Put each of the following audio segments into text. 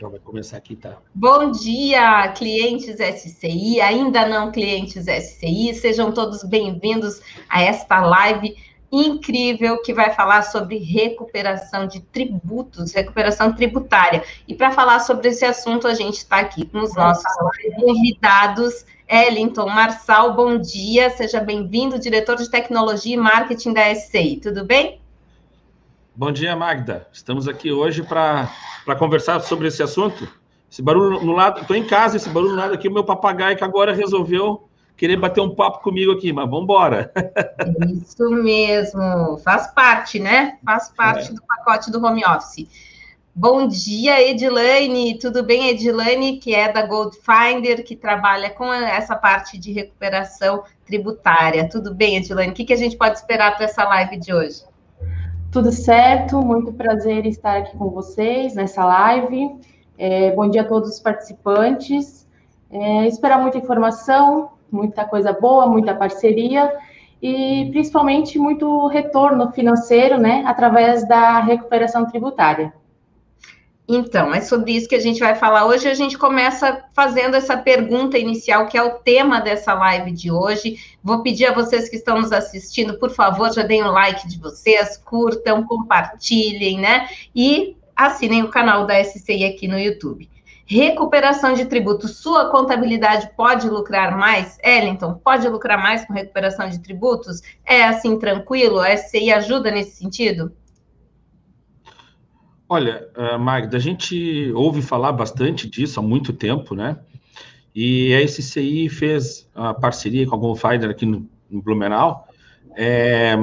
Já vai começar aqui, tá? Bom dia, clientes SCI, ainda não clientes SCI, sejam todos bem-vindos a esta live incrível que vai falar sobre recuperação de tributos, recuperação tributária. E para falar sobre esse assunto, a gente está aqui com os nossos convidados. Ellington Marçal, bom dia, seja bem-vindo, diretor de tecnologia e marketing da SCI, tudo bem? Bom dia, Magda. Estamos aqui hoje para conversar sobre esse assunto. Esse barulho no lado, estou em casa, esse barulho no lado aqui, o meu papagaio que agora resolveu querer bater um papo comigo aqui, mas vamos embora. Isso mesmo, faz parte, né? Faz parte é. do pacote do home office. Bom dia, Edilane. Tudo bem, Edilane, que é da Goldfinder, que trabalha com essa parte de recuperação tributária. Tudo bem, Edilane? O que, que a gente pode esperar para essa live de hoje? Tudo certo, muito prazer estar aqui com vocês nessa live. É, bom dia a todos os participantes. É, esperar muita informação, muita coisa boa, muita parceria e principalmente muito retorno financeiro, né, através da recuperação tributária. Então, é sobre isso que a gente vai falar hoje. A gente começa fazendo essa pergunta inicial, que é o tema dessa live de hoje. Vou pedir a vocês que estão nos assistindo, por favor, já deem o um like de vocês, curtam, compartilhem, né? E assinem o canal da SCI aqui no YouTube. Recuperação de tributos. Sua contabilidade pode lucrar mais? Ellington, pode lucrar mais com recuperação de tributos? É assim tranquilo? A SCI ajuda nesse sentido? Olha, uh, Magda, a gente ouve falar bastante disso há muito tempo, né? E a SCI fez a parceria com a Goldfinder aqui no, no Blumenau, é,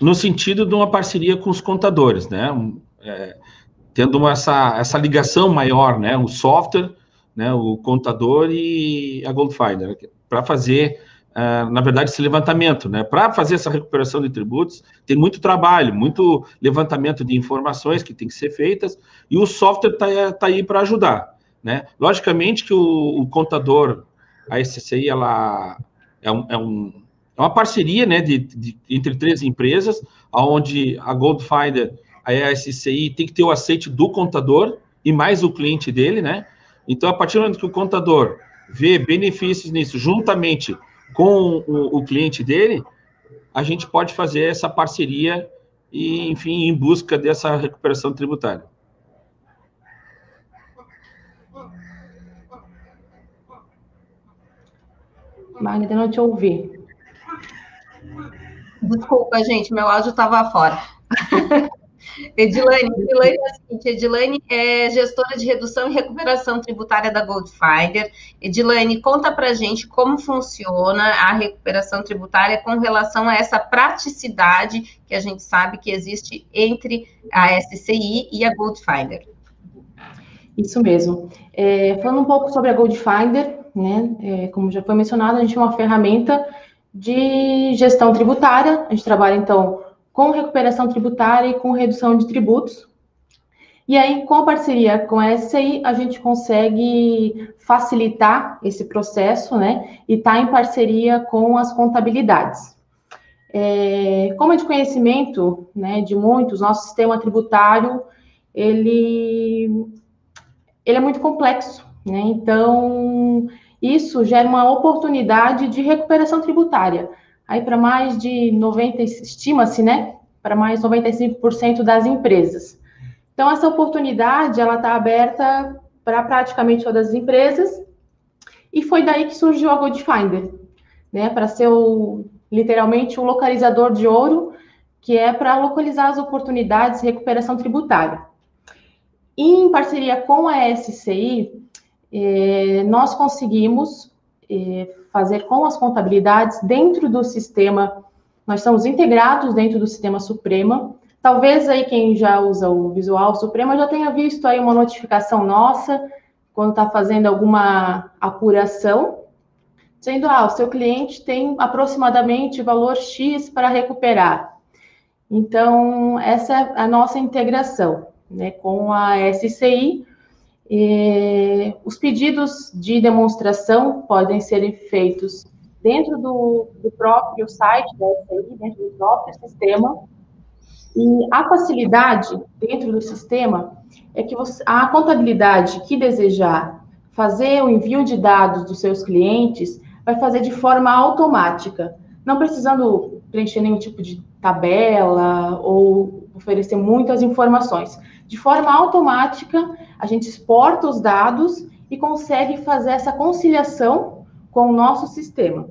no sentido de uma parceria com os contadores, né? É, tendo uma, essa, essa ligação maior, né? O software, né? o contador e a Goldfinder, para fazer Uh, na verdade, esse levantamento, né? Para fazer essa recuperação de tributos, tem muito trabalho, muito levantamento de informações que tem que ser feitas, e o software está tá aí para ajudar, né? Logicamente que o, o, contador, a SCI, ela é, um, é, um, é uma parceria, né, de, de, entre três empresas, onde a Goldfinder, a SCI, tem que ter o aceite do contador e mais o cliente dele, né? Então, a partir do momento que o contador vê benefícios nisso, juntamente com o, o cliente dele, a gente pode fazer essa parceria e, enfim, em busca dessa recuperação tributária. Magda, não te ouvi. Desculpa, gente, meu áudio estava fora. Edilane, Edilane é seguinte, Edilane é gestora de redução e recuperação tributária da Goldfinder. Edilane, conta para gente como funciona a recuperação tributária com relação a essa praticidade que a gente sabe que existe entre a SCI e a Goldfinder. Isso mesmo. É, falando um pouco sobre a Goldfinder, né, é, como já foi mencionado, a gente é uma ferramenta de gestão tributária. A gente trabalha, então, com recuperação tributária e com redução de tributos. E aí, com a parceria com a SCI, a gente consegue facilitar esse processo, né? E tá em parceria com as contabilidades. É, como é de conhecimento, né, de muitos, nosso sistema tributário, ele, ele é muito complexo, né? Então, isso gera uma oportunidade de recuperação tributária aí para mais de 90, estima-se, né, para mais 95% das empresas. Então, essa oportunidade, ela está aberta para praticamente todas as empresas, e foi daí que surgiu a Goldfinder, né, para ser o, literalmente o localizador de ouro, que é para localizar as oportunidades de recuperação tributária. E, em parceria com a SCI, eh, nós conseguimos eh, fazer com as contabilidades dentro do sistema. Nós estamos integrados dentro do sistema Suprema. Talvez aí quem já usa o Visual Suprema já tenha visto aí uma notificação nossa quando está fazendo alguma apuração, dizendo, ah, o seu cliente tem aproximadamente valor X para recuperar. Então, essa é a nossa integração né, com a SCI, os pedidos de demonstração podem ser feitos dentro do, do próprio site da dentro do próprio sistema. E a facilidade dentro do sistema é que você, a contabilidade que desejar fazer o envio de dados dos seus clientes vai fazer de forma automática, não precisando preencher nenhum tipo de tabela ou oferecer muitas informações. De forma automática, a gente exporta os dados e consegue fazer essa conciliação com o nosso sistema.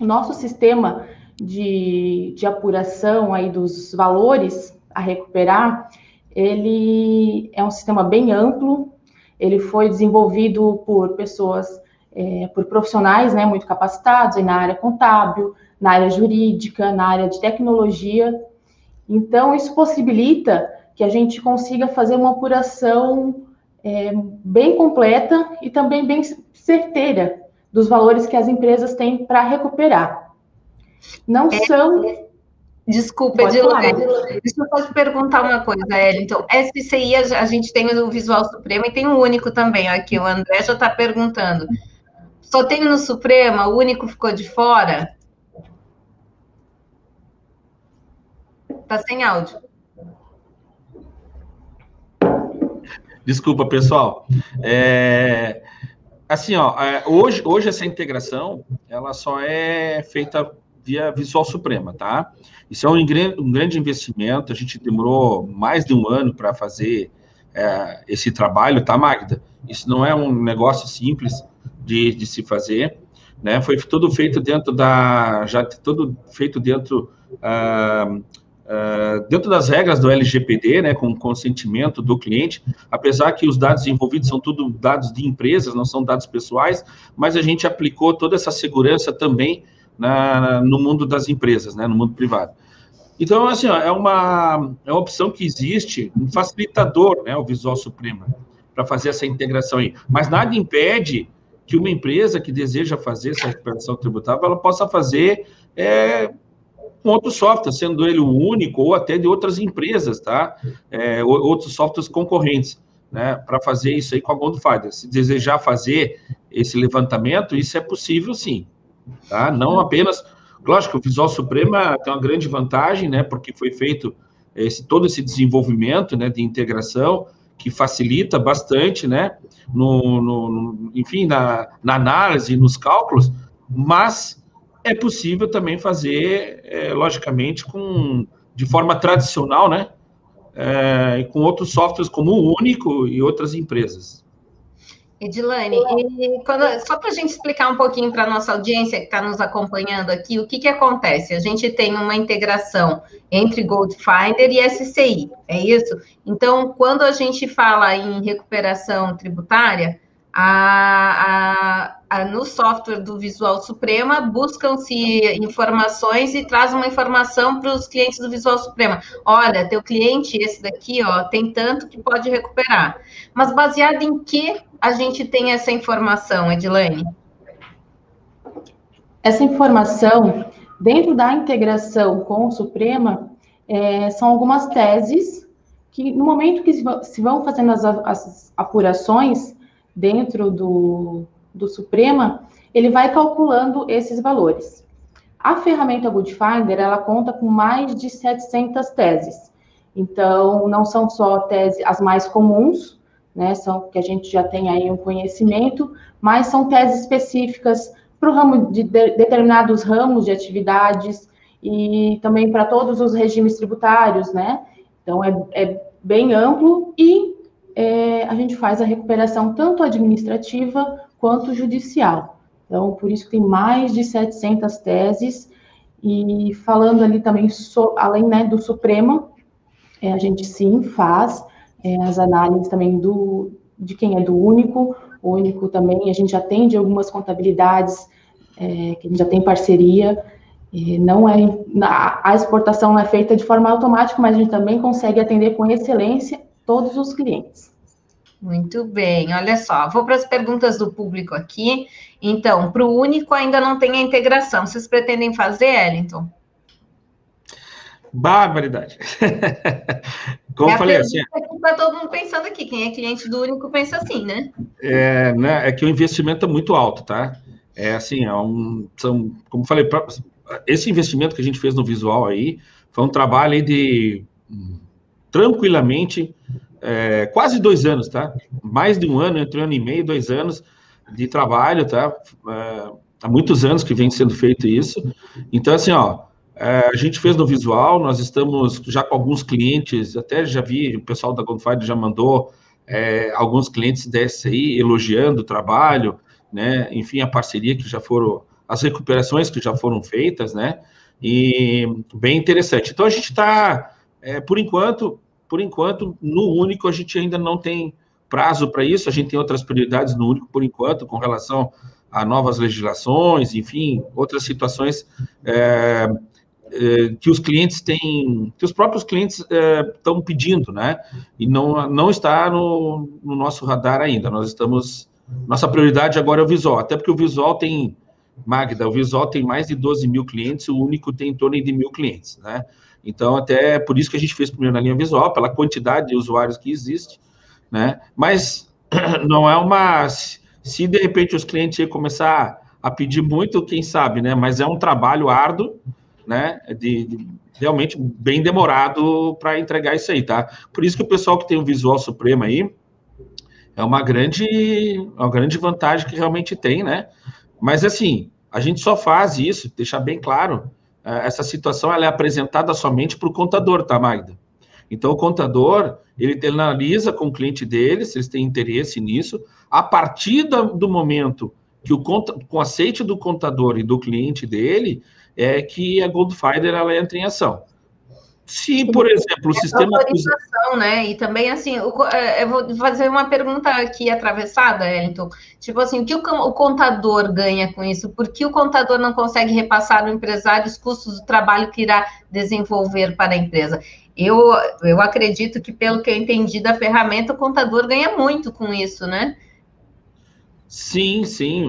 O nosso sistema de, de apuração aí dos valores a recuperar, ele é um sistema bem amplo, ele foi desenvolvido por pessoas, é, por profissionais né, muito capacitados na área contábil, na área jurídica, na área de tecnologia. Então, isso possibilita que a gente consiga fazer uma apuração é, bem completa e também bem certeira dos valores que as empresas têm para recuperar. Não é, são. Desculpa, Edilane. Deixa eu só te perguntar uma coisa. Então, SCI, a gente tem o Visual Supremo e tem o único também. Aqui, o André já está perguntando. Só tem no Suprema, o único ficou de fora? Está sem áudio. Desculpa, pessoal. É, assim, ó, é, hoje, hoje essa integração, ela só é feita via Visual Suprema, tá? Isso é um, um grande investimento, a gente demorou mais de um ano para fazer é, esse trabalho, tá, Magda? Isso não é um negócio simples de, de se fazer, né? Foi tudo feito dentro da, já tudo feito dentro uh, Uh, dentro das regras do LGPD, né, com consentimento do cliente, apesar que os dados envolvidos são tudo dados de empresas, não são dados pessoais, mas a gente aplicou toda essa segurança também na, no mundo das empresas, né, no mundo privado. Então, assim, ó, é, uma, é uma opção que existe, um facilitador, né, o Visual Suprema, para fazer essa integração aí. Mas nada impede que uma empresa que deseja fazer essa recuperação tributável, ela possa fazer é, com outro software, sendo ele o único ou até de outras empresas, tá? É, outros softwares concorrentes, né? Para fazer isso aí com a Goldfinder. Se desejar fazer esse levantamento, isso é possível sim, tá? Não apenas. Lógico, o Visual Suprema tem uma grande vantagem, né? Porque foi feito esse, todo esse desenvolvimento, né? De integração que facilita bastante, né? No, no, no enfim, na, na análise, nos cálculos, mas é possível também fazer, é, logicamente, com, de forma tradicional, né? É, com outros softwares como o Único e outras empresas. Edilane, quando, só para a gente explicar um pouquinho para a nossa audiência que está nos acompanhando aqui, o que, que acontece? A gente tem uma integração entre Goldfinder e SCI, é isso? Então, quando a gente fala em recuperação tributária, a, a, a, no software do Visual Suprema, buscam-se informações e traz uma informação para os clientes do Visual Suprema. Olha, teu cliente, esse daqui, ó, tem tanto que pode recuperar. Mas baseado em que a gente tem essa informação, Edilane? Essa informação, dentro da integração com o Suprema, é, são algumas teses que, no momento que se vão fazendo as, as apurações, dentro do, do Suprema, ele vai calculando esses valores. A ferramenta Goodfinder, ela conta com mais de 700 teses. Então, não são só teses as mais comuns, né, são que a gente já tem aí um conhecimento, mas são teses específicas para o ramo de, de determinados ramos de atividades e também para todos os regimes tributários, né? Então, é, é bem amplo e é, a gente faz a recuperação tanto administrativa quanto judicial. Então, por isso que tem mais de 700 teses, e falando ali também, so, além né, do Supremo, é, a gente sim faz é, as análises também do, de quem é do único, o único também, a gente atende algumas contabilidades é, que a gente já tem parceria, não é a exportação não é feita de forma automática, mas a gente também consegue atender com excelência todos os clientes. Muito bem, olha só, vou para as perguntas do público aqui. Então, para o único ainda não tem a integração. Vocês pretendem fazer, Ellington? Barbaridade. Como é falei assim. Está todo mundo pensando aqui. Quem é cliente do único pensa assim, né? É, né, é que o investimento é muito alto, tá? É assim, é um, são, como falei, esse investimento que a gente fez no visual aí foi um trabalho de tranquilamente é, quase dois anos, tá? Mais de um ano, entre um ano e meio, dois anos de trabalho, tá? É, há muitos anos que vem sendo feito isso. Então, assim, ó, é, a gente fez no visual, nós estamos já com alguns clientes, até já vi, o pessoal da Gunfire já mandou é, alguns clientes da SI elogiando o trabalho, né? Enfim, a parceria que já foram, as recuperações que já foram feitas, né? E bem interessante. Então a gente está, é, por enquanto, por enquanto, no único a gente ainda não tem prazo para isso, a gente tem outras prioridades no único por enquanto, com relação a novas legislações, enfim, outras situações é, é, que os clientes têm, que os próprios clientes estão é, pedindo, né? E não, não está no, no, nosso radar ainda. Nós estamos. Nossa prioridade agora é o visual, até porque o visual tem, Magda, o visual tem mais de 12 mil clientes, o único tem em torno de mil clientes, né? Então, até por isso que a gente fez primeiro na linha visual, pela quantidade de usuários que existe, né? Mas não é uma. Se de repente os clientes começar a pedir muito, quem sabe, né? Mas é um trabalho árduo né? De, de realmente bem demorado para entregar isso aí, tá? Por isso que o pessoal que tem o Visual Supremo aí é uma grande, uma grande vantagem que realmente tem, né? Mas assim, a gente só faz isso, deixar bem claro, é, essa situação ela é apresentada somente para o contador, tá, Magda? Então, o contador, ele analisa com o cliente dele, se eles têm interesse nisso, a partir do momento que o com o aceite do contador e do cliente dele, é que a Goldfinder ela entra em ação. Se, por exemplo, o é sistema. Autorização, né? E também, assim, é, eu vou fazer uma pergunta aqui atravessada, Elton. Tipo assim, o que o contador ganha com isso? Por que o contador não consegue repassar ao empresário os custos do trabalho que irá desenvolver para a empresa? Eu, eu acredito que, pelo que eu entendi da ferramenta, o contador ganha muito com isso, né? Sim, sim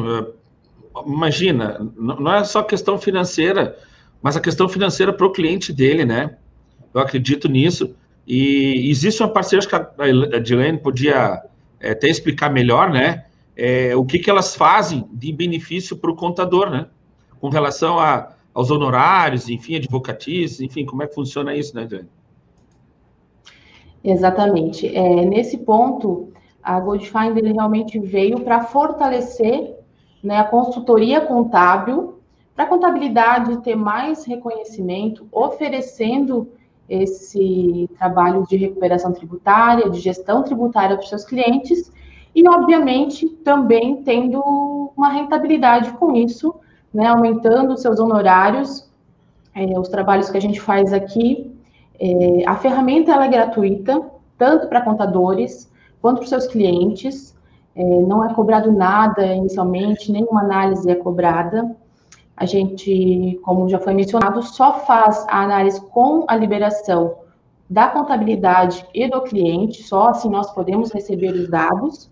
imagina, não é só questão financeira, mas a questão financeira para o cliente dele, né? Eu acredito nisso. E existe uma parceria, acho que a Dilene podia é, até explicar melhor, né? É, o que, que elas fazem de benefício para o contador, né? Com relação a, aos honorários, enfim, advocatícios, enfim, como é que funciona isso, né, Dilene? Exatamente. É, nesse ponto, a Goldfinder realmente veio para fortalecer né, a consultoria contábil, para a contabilidade ter mais reconhecimento, oferecendo esse trabalho de recuperação tributária, de gestão tributária para os seus clientes, e, obviamente, também tendo uma rentabilidade com isso, né, aumentando seus honorários, é, os trabalhos que a gente faz aqui. É, a ferramenta é gratuita, tanto para contadores quanto para os seus clientes. É, não é cobrado nada inicialmente, nenhuma análise é cobrada. A gente, como já foi mencionado, só faz a análise com a liberação da contabilidade e do cliente, só assim nós podemos receber os dados.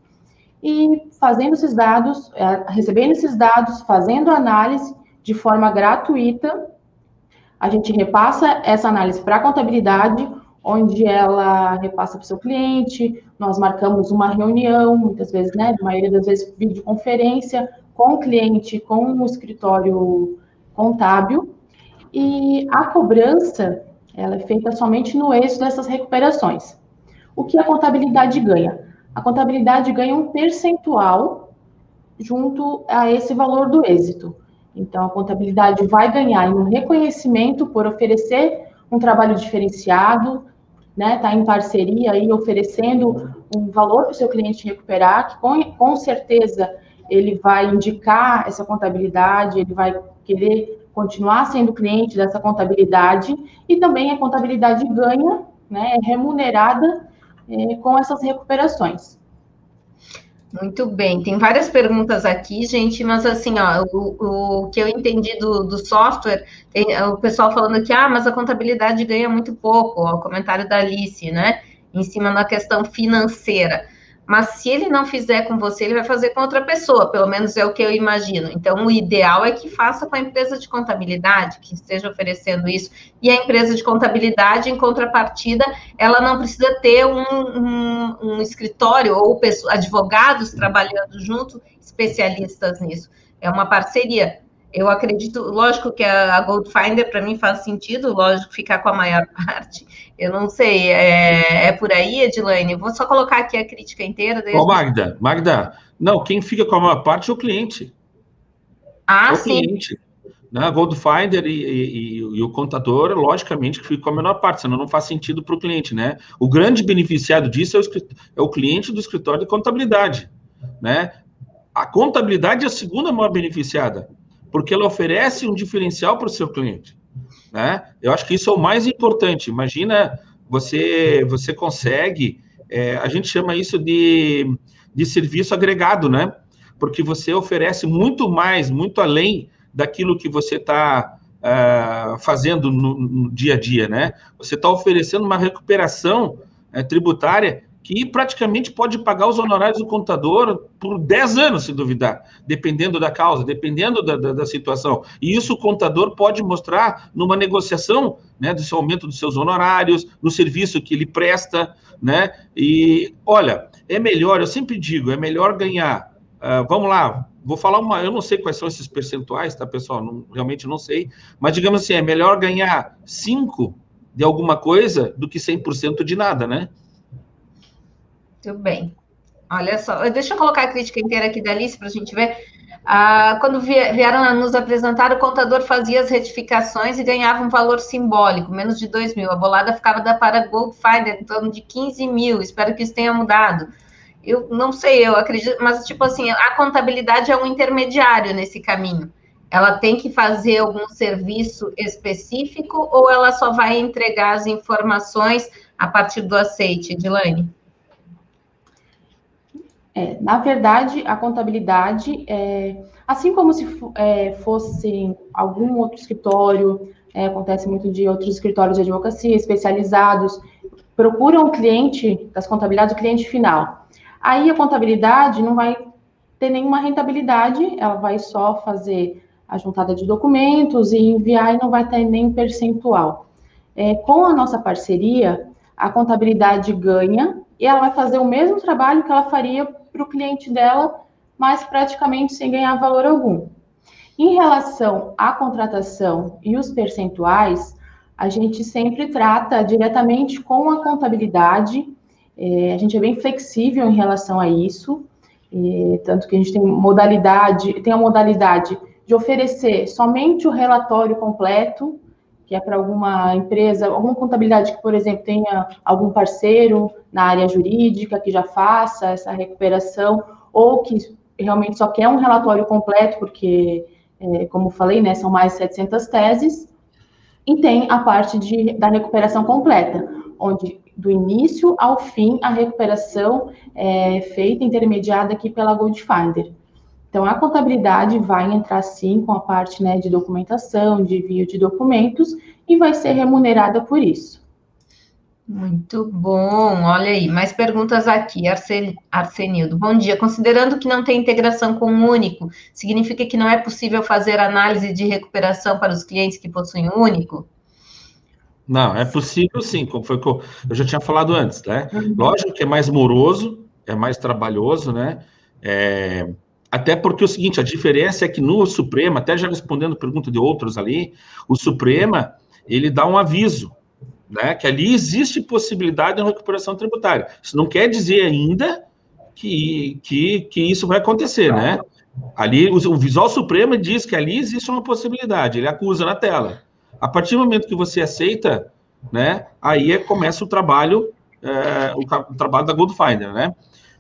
E fazendo esses dados, é, recebendo esses dados, fazendo análise de forma gratuita, a gente repassa essa análise para a contabilidade, onde ela repassa para o seu cliente, nós marcamos uma reunião, muitas vezes, né, a maioria das vezes videoconferência, com o cliente, com o escritório contábil, e a cobrança, ela é feita somente no êxito dessas recuperações. O que a contabilidade ganha? A contabilidade ganha um percentual junto a esse valor do êxito. Então, a contabilidade vai ganhar um reconhecimento por oferecer um trabalho diferenciado, né, tá em parceria aí oferecendo um valor para o seu cliente recuperar, que com, com certeza ele vai indicar essa contabilidade, ele vai querer continuar sendo cliente dessa contabilidade e também a contabilidade ganha, né, é remunerada é, com essas recuperações. Muito bem, tem várias perguntas aqui, gente, mas assim, ó, o, o que eu entendi do, do software, tem, o pessoal falando que, ah, mas a contabilidade ganha muito pouco, ó, o comentário da Alice, né, em cima da questão financeira. Mas se ele não fizer com você, ele vai fazer com outra pessoa, pelo menos é o que eu imagino. Então, o ideal é que faça com a empresa de contabilidade, que esteja oferecendo isso. E a empresa de contabilidade, em contrapartida, ela não precisa ter um, um, um escritório ou advogados trabalhando junto, especialistas nisso. É uma parceria. Eu acredito, lógico que a, a Gold Finder para mim faz sentido, lógico, ficar com a maior parte. Eu não sei, é, é por aí, Edilane? Vou só colocar aqui a crítica inteira. Ô, oh, Magda, Magda, não, quem fica com a maior parte é o cliente. Ah, é o sim. Cliente. Né? Goldfinder e, e, e, o contador, logicamente, que fica com a menor parte, senão não faz sentido para o cliente, né? O grande beneficiado disso é o, é o, cliente do escritório de contabilidade, né? A contabilidade é a segunda maior beneficiada, porque ela oferece um diferencial para o seu cliente, né? Eu acho que isso é o mais importante. Imagina, você, você consegue, é, a gente chama isso de, de serviço agregado, né? Porque você oferece muito mais, muito além daquilo que você está uh, ah, fazendo no, no, dia a dia, né? Você está oferecendo uma recuperação uh, tributária que praticamente pode pagar os honorários do contador por 10 anos, se duvidar, dependendo da causa, dependendo da, da, da, situação. E isso o contador pode mostrar numa negociação né, seu aumento dos seus honorários, no serviço que ele presta, né? E olha, é melhor, eu sempre digo, é melhor ganhar. Uh, vamos lá, vou falar uma, eu não sei quais são esses percentuais, tá, pessoal? Não, realmente não sei, mas digamos assim, é melhor ganhar 5 de alguma coisa do que 100% de nada, né? Muito bem. Olha só, deixa eu colocar a crítica inteira aqui da Alice para a gente ver. Ah, quando vieram nos apresentar, o contador fazia as retificações e ganhava um valor simbólico, menos de 2 mil. A bolada ficava da para Goldfinder em torno de 15 mil. Espero que isso tenha mudado eu não sei, eu acredito, mas tipo assim, a contabilidade é um intermediário nesse caminho. Ela tem que fazer algum serviço específico ou ela só vai entregar as informações a partir do aceite, Edilane? É, na verdade, a contabilidade, é, assim como se é, fosse algum outro escritório, é, acontece muito de outros escritórios de advocacia especializados, procuram o cliente das contabilidades, o cliente final. Aí a contabilidade não vai ter nenhuma rentabilidade, ela vai só fazer a juntada de documentos e enviar e não vai ter nem percentual. É, com a nossa parceria, a contabilidade ganha e ela vai fazer o mesmo trabalho que ela faria para o cliente dela, mas praticamente sem ganhar valor algum. Em relação à contratação e os percentuais, a gente sempre trata diretamente com a contabilidade é, a gente é bem flexível em relação a isso, é, tanto que a gente tem modalidade, tem a modalidade de oferecer somente o relatório completo, que é para alguma empresa, alguma contabilidade que, por exemplo, tenha algum parceiro na área jurídica que já faça essa recuperação, ou que realmente só quer um relatório completo, porque, é, como falei, né, são mais 700 teses, e tem a parte de, da recuperação completa, onde do início ao fim, a recuperação é feita, intermediada aqui pela Goldfinder. Então, a contabilidade vai entrar sim com a parte né, de documentação, de envio de documentos, e vai ser remunerada por isso. Muito bom, olha aí, mais perguntas aqui, Arsen, Arsenildo. Bom dia, considerando que não tem integração com o único, significa que não é possível fazer análise de recuperação para os clientes que possuem o único? Não, é possível sim, como foi que eu, eu já tinha falado antes, né? Uhum. Lógico que é mais moroso, é mais trabalhoso, né? É, até porque é o seguinte, a diferença é que no Suprema, até já respondendo pergunta de outros ali, o Suprema, ele dá um aviso, né? Que ali existe possibilidade de recuperação tributária. Isso não quer dizer ainda que, que, que isso vai acontecer, né? Ali, o, o Visual Supremo diz que ali existe uma possibilidade, ele acusa na tela. A partir do momento que você aceita, né, aí é, começa o trabalho, é, o, o, trabalho da Goldfinder, né,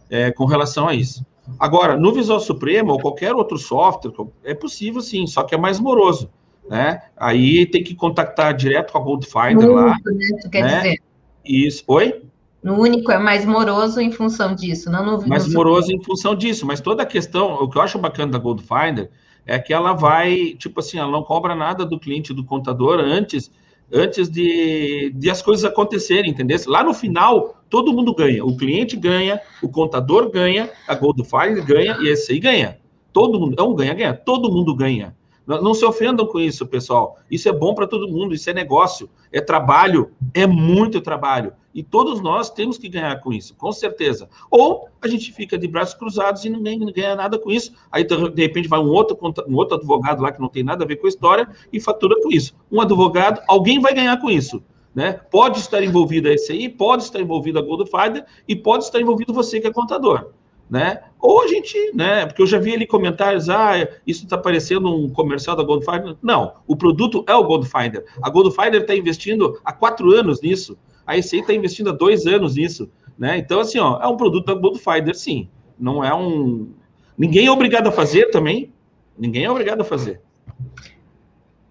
é, com relação a isso. Agora, no Visual Supremo ou qualquer outro software, é possível sim, só que é mais moroso, né? Aí tem que contactar direto com a Goldfinder lá. Né? Tu quer né? dizer? Isso. Oi? No único é mais moroso em função disso, não no Mais moroso em função disso, mas toda a questão, o que eu acho bacana da Goldfinder é que ela vai, tipo assim, ela não cobra nada do cliente, do contador, antes antes de, de as coisas acontecerem, entendeu? Lá no final, todo mundo ganha. O cliente ganha, o contador ganha, a Goldfire ganha e esse aí ganha. Todo mundo, é um ganha-ganha, todo mundo ganha. Não, não, se ofendam com isso, pessoal. Isso é bom para todo mundo, isso é negócio, é trabalho, é muito trabalho. E todos nós temos que ganhar com isso, com certeza. Ou a gente fica de braços cruzados e ninguém ganha nada com isso. Aí, de repente, vai um outro, um outro advogado lá que não tem nada a ver com a história e fatura com isso. Um advogado, alguém vai ganhar com isso. Né? Pode estar envolvido a SCI, pode estar envolvido a Goldfinder e pode estar envolvido você que é contador né? Ou a gente, né? Porque eu já vi ali comentários, ah, isso está parecendo um comercial da Goldfinder. Não, o produto é o Goldfinder. A Goldfinder está investindo há quatro anos nisso. A ECI está investindo há dois anos nisso, né? Então, assim, ó, é um produto da Goldfinder, sim. Não é um. Ninguém é obrigado a fazer também. Ninguém é obrigado a fazer.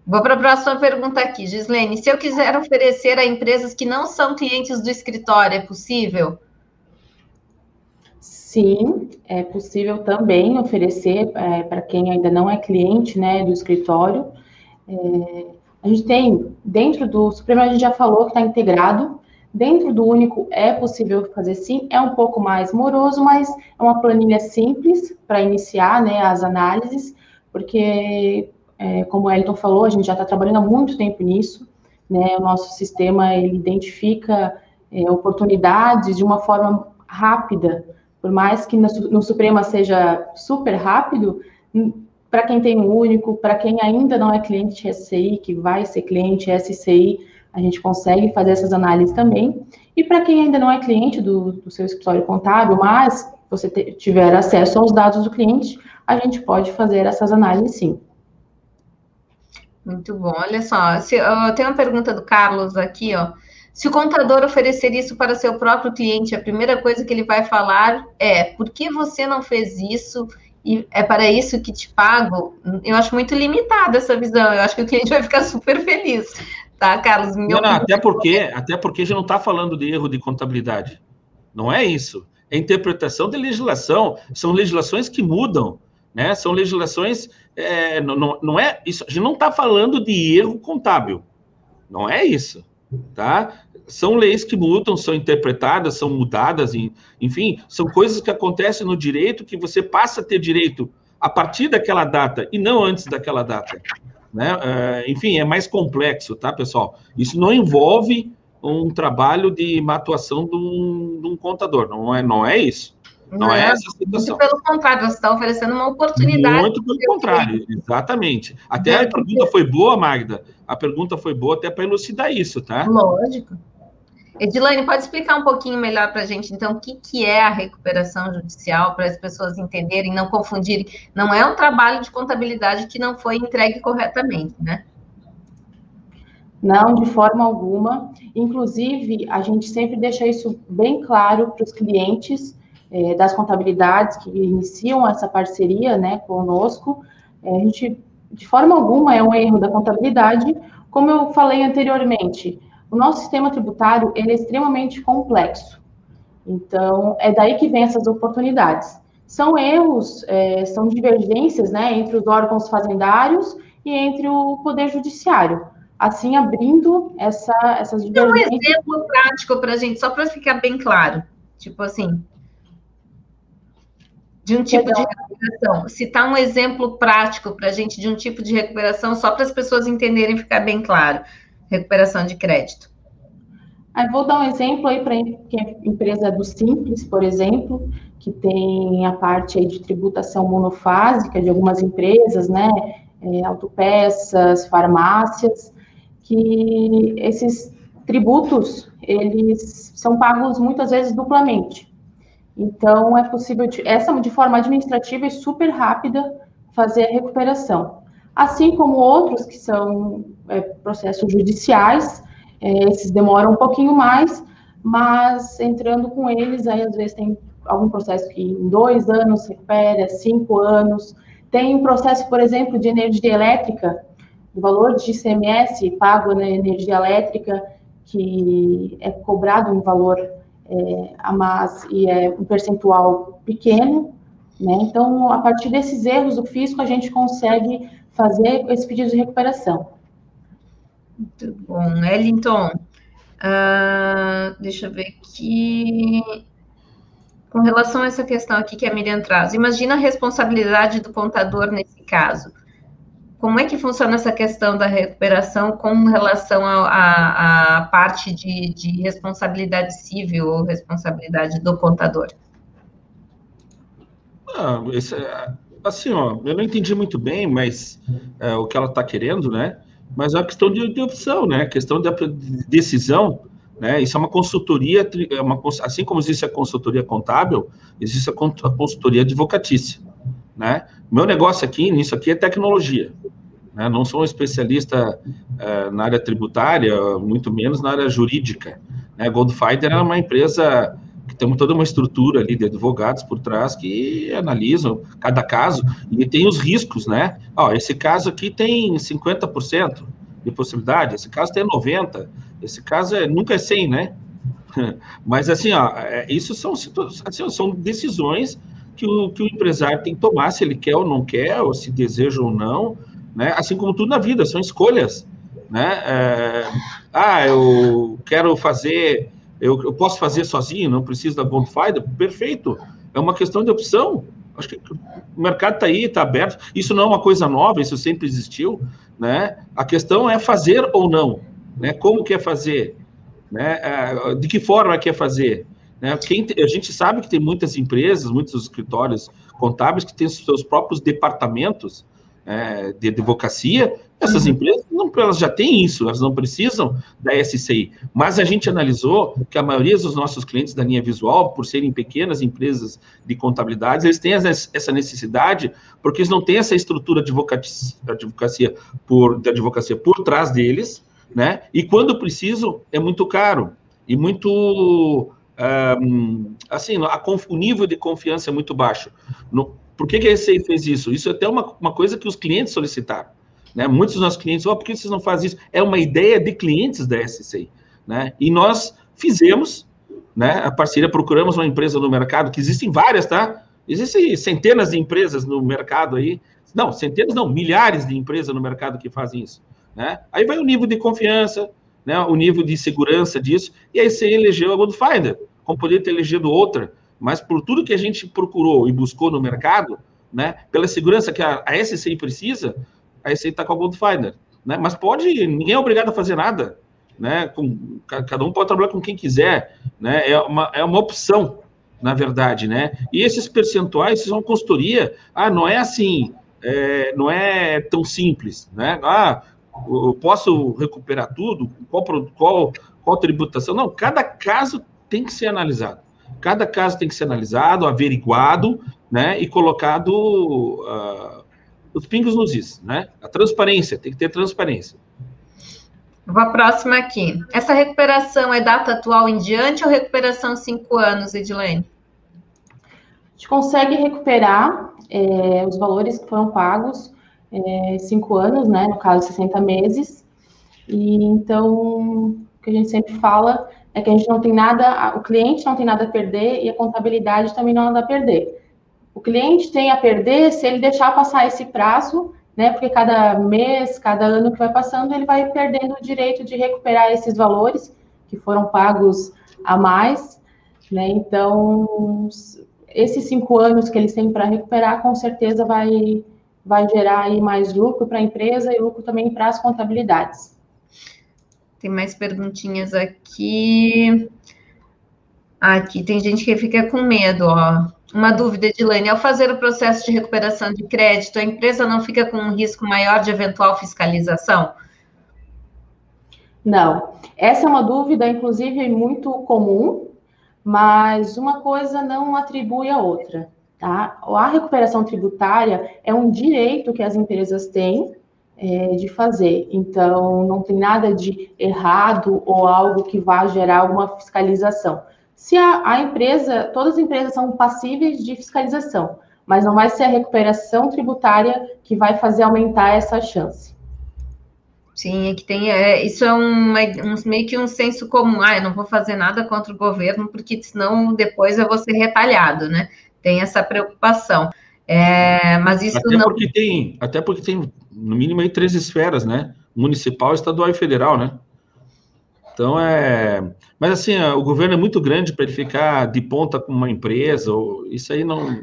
Vou para a próxima pergunta aqui, Gislene. Se eu quiser oferecer a empresas que não são clientes do escritório, é possível? Sim, é possível também oferecer é, para quem ainda não é cliente né, do escritório. É, a gente tem, dentro do Supremo, a gente já falou que está integrado. Dentro do único é possível fazer sim, é um pouco mais moroso, mas é uma planilha simples para iniciar né, as análises, porque, é, como o Elton falou, a gente já está trabalhando há muito tempo nisso. Né, o nosso sistema ele identifica é, oportunidades de uma forma rápida por mais que no, no Suprema seja super rápido, para quem tem um único, para quem ainda não é cliente SCI, que vai ser cliente SCI, a gente consegue fazer essas análises também. E para quem ainda não é cliente do, do seu escritório contábil, mas você te, tiver acesso aos dados do cliente, a gente pode fazer essas análises sim. Muito bom. Olha só, se, tem uma pergunta do Carlos aqui, ó. Se o contador oferecer isso para seu próprio cliente, a primeira coisa que ele vai falar é: por que você não fez isso? E é para isso que te pago? Eu acho muito limitada essa visão. Eu acho que o cliente vai ficar super feliz, tá, Carlos? Não, não, até porque, até porque a gente não está falando de erro de contabilidade. Não é isso. É interpretação de legislação. São legislações que mudam, né? São legislações. É, não, não, não é isso. A gente não está falando de erro contábil. Não é isso tá? São leis que mudam, são interpretadas, são mudadas, enfim, são coisas que acontecem no direito que você passa a ter direito a partir daquela data e não antes daquela data, né? Uh, enfim, é mais complexo, tá, pessoal? Isso não envolve um trabalho de atuação de um, de um contador, não é, não é isso. Não, é, é essa situação. Muito pelo contrário, você está oferecendo uma oportunidade. Muito pelo contrário, exatamente. Até é, a pergunta foi boa, Magda. A pergunta foi boa até para elucidar isso, tá? Lógico. Edilane, pode explicar um pouquinho melhor para a gente, então, o que, que é a recuperação judicial, para as pessoas entenderem, não confundirem. Não é um trabalho de contabilidade que não foi entregue corretamente, né? Não, de forma alguma. Inclusive, a gente sempre deixa isso bem claro para os clientes, é, das contabilidades que iniciam essa parceria né, conosco. É, a gente, de forma alguma, é um erro da contabilidade. Como eu falei anteriormente, o nosso sistema tributário ele é extremamente complexo. Então, é daí que vem essas oportunidades. São erros, é, são divergências né, entre os órgãos fazendários e entre o Poder Judiciário. Assim, abrindo essa, essas divergências. Dá um exemplo prático para a gente, só para ficar bem claro. Tipo assim, de um tipo Legal. de recuperação. Citar um exemplo prático para a gente de um tipo de recuperação, só para as pessoas entenderem ficar bem claro. Recuperação de crédito. Vou dar um exemplo aí para a empresa do Simples, por exemplo, que tem a parte aí de tributação monofásica de algumas empresas, né? É, autopeças, farmácias, que esses tributos, eles são pagos muitas vezes duplamente. Então, é possível, de, essa de forma administrativa e super rápida, fazer a recuperação. Assim como outros que são é, processos judiciais, é, esses demoram um pouquinho mais, mas entrando com eles, aí às vezes tem algum processo que em dois anos recupera, cinco anos. Tem um processo, por exemplo, de energia elétrica, o valor de ICMS pago na energia elétrica, que é cobrado um valor é, a mais e é um percentual pequeno, né? Então, a partir desses erros do fisco, a gente consegue fazer esse pedido de recuperação. Muito bom. Ellington, uh, deixa eu ver aqui. Com relação a essa questão aqui que a Miriam traz, imagina a responsabilidade do contador nesse caso. como é que funciona essa questão da recuperação com relação à parte de, de, responsabilidade civil ou responsabilidade do contador? Ah, esse, é, assim, ó, eu não entendi muito bem, mas é, o que ela está querendo, né? Mas é uma questão de, de opção, né? Questão de decisão, né? Isso é uma consultoria, é uma, assim como existe a consultoria contábil, existe a consultoria advocatícia, né? Meu negócio aqui, nisso aqui, é tecnologia. Né? Não sou um especialista uh, na área tributária, muito menos na área jurídica. Né? Goldfinder é uma empresa que tem toda uma estrutura ali de advogados por trás que analisam cada caso e tem os riscos, né? Ó, esse caso aqui tem 50% de possibilidade, esse caso tem 90%, esse caso é, nunca é 100%, né? Mas assim, ó, é, isso são, assim, são decisões que o, que o empresário tem que tomar, se ele quer ou não quer, ou se deseja ou não, né? Assim como tudo na vida, são escolhas, né? É, ah, eu quero fazer, eu, eu, posso fazer sozinho, não preciso da Bonfire, perfeito, é uma questão de opção. Acho que o mercado está aí, está aberto. Isso não é uma coisa nova, isso sempre existiu, né? A questão é fazer ou não, né? Como quer fazer, né? É, de que forma quer fazer, né? Quem, a gente sabe que tem muitas empresas, muitos escritórios contábeis que têm seus próprios departamentos é, de advocacia, essas uhum. empresas elas já têm isso, elas não precisam da SCI. Mas a gente analisou que a maioria dos nossos clientes da linha visual, por serem pequenas empresas de contabilidade, eles têm essa necessidade porque eles não têm essa estrutura de advocacia, por, de advocacia por trás deles, né? E quando precisam, é muito caro e muito um, assim, a, o nível de confiança é muito baixo. No, por que, que a SCI fez isso? Isso é até uma, uma coisa que os clientes solicitaram. Né? Muitos dos nossos clientes, oh, por que vocês não fazem isso? É uma ideia de clientes da SCI. Né? E nós fizemos né, a parceria, procuramos uma empresa no mercado, que existem várias, tá? Existem centenas de empresas no mercado aí. Não, centenas não, milhares de empresas no mercado que fazem isso. Né? Aí vai o nível de confiança, né, o nível de segurança disso, e aí você elegeu a Goldfinder, como poderia ter elegido outra, mas por tudo que a gente procurou e buscou no mercado, né, pela segurança que a, a SCI precisa, a SCI está com a Goldfinder. Né? Mas pode, ninguém é obrigado a fazer nada. Né? Com, cada um pode trabalhar com quem quiser. Né? É, uma, é uma opção, na verdade. Né? E esses percentuais são consultoria. Ah, não é assim, é, não é tão simples. Né? Ah, eu posso recuperar tudo? Qual, qual, qual tributação? Não, cada caso tem que ser analisado. Cada caso tem que ser analisado, averiguado, né, e colocado uh, os pingos nos is, né? A transparência, tem que ter transparência. Vou a próxima aqui. Essa recuperação é data atual em diante ou recuperação cinco anos, Edilene? A gente consegue recuperar é, os valores que foram pagos é, cinco anos, né? No caso, 60 meses. E então, o que a gente sempre fala é que a gente não tem nada, o cliente não tem nada a perder e a contabilidade também não tem nada a perder. O cliente tem a perder se ele deixar passar esse prazo, né? Porque cada mês, cada ano que vai passando, ele vai perdendo o direito de recuperar esses valores que foram pagos a mais, né? Então, esses cinco anos que eles têm para recuperar, com certeza vai, vai gerar aí mais lucro para a empresa e lucro também para as contabilidades. Tem mais perguntinhas aqui. Aqui tem gente que fica com medo, ó. Uma dúvida, Edilane. Ao fazer o processo de recuperação de crédito, a empresa não fica com um risco maior de eventual fiscalização? Não. Essa é uma dúvida, inclusive, muito comum, mas uma coisa não atribui a outra. Tá? A recuperação tributária é um direito que as empresas têm é, de fazer. Então, não tem nada de errado ou algo que vá gerar alguma fiscalização. Se a, a, empresa, todas as empresas são passíveis de fiscalização, mas não vai ser a recuperação tributária que vai fazer aumentar essa chance. Sim, é que tem, é, isso é um, um, meio que um senso comum, ah, eu não vou fazer nada contra o governo, porque senão depois eu vou ser retalhado, né? Tem essa preocupação. É, mas isso até não... Porque tem, até porque tem no mínimo aí três esferas, né? Municipal, estadual e federal, né? Então é. Mas assim, o governo é muito grande para ele ficar de ponta com uma empresa, ou... isso aí não.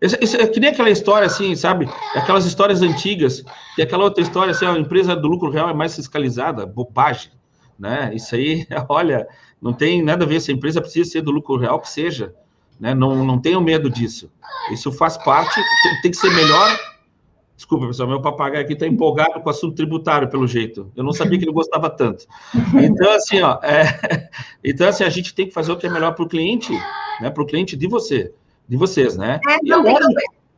Isso, isso é que nem aquela história, assim, sabe? Aquelas histórias antigas, e aquela outra história, assim, a empresa do lucro real é mais fiscalizada, bobagem, né? Isso aí, olha, não tem nada a ver, se a empresa precisa ser do lucro real, que seja, né? Não, não tenham medo disso. Isso faz parte, tem, tem que ser melhor. Desculpa, pessoal, meu papagaio aqui está empolgado com o assunto tributário, pelo jeito. Eu não sabia que ele gostava tanto. Então, assim, ó, é, então, assim, a gente tem que fazer o que é melhor para o cliente, né? Para o cliente de você de vocês, né? É, não tem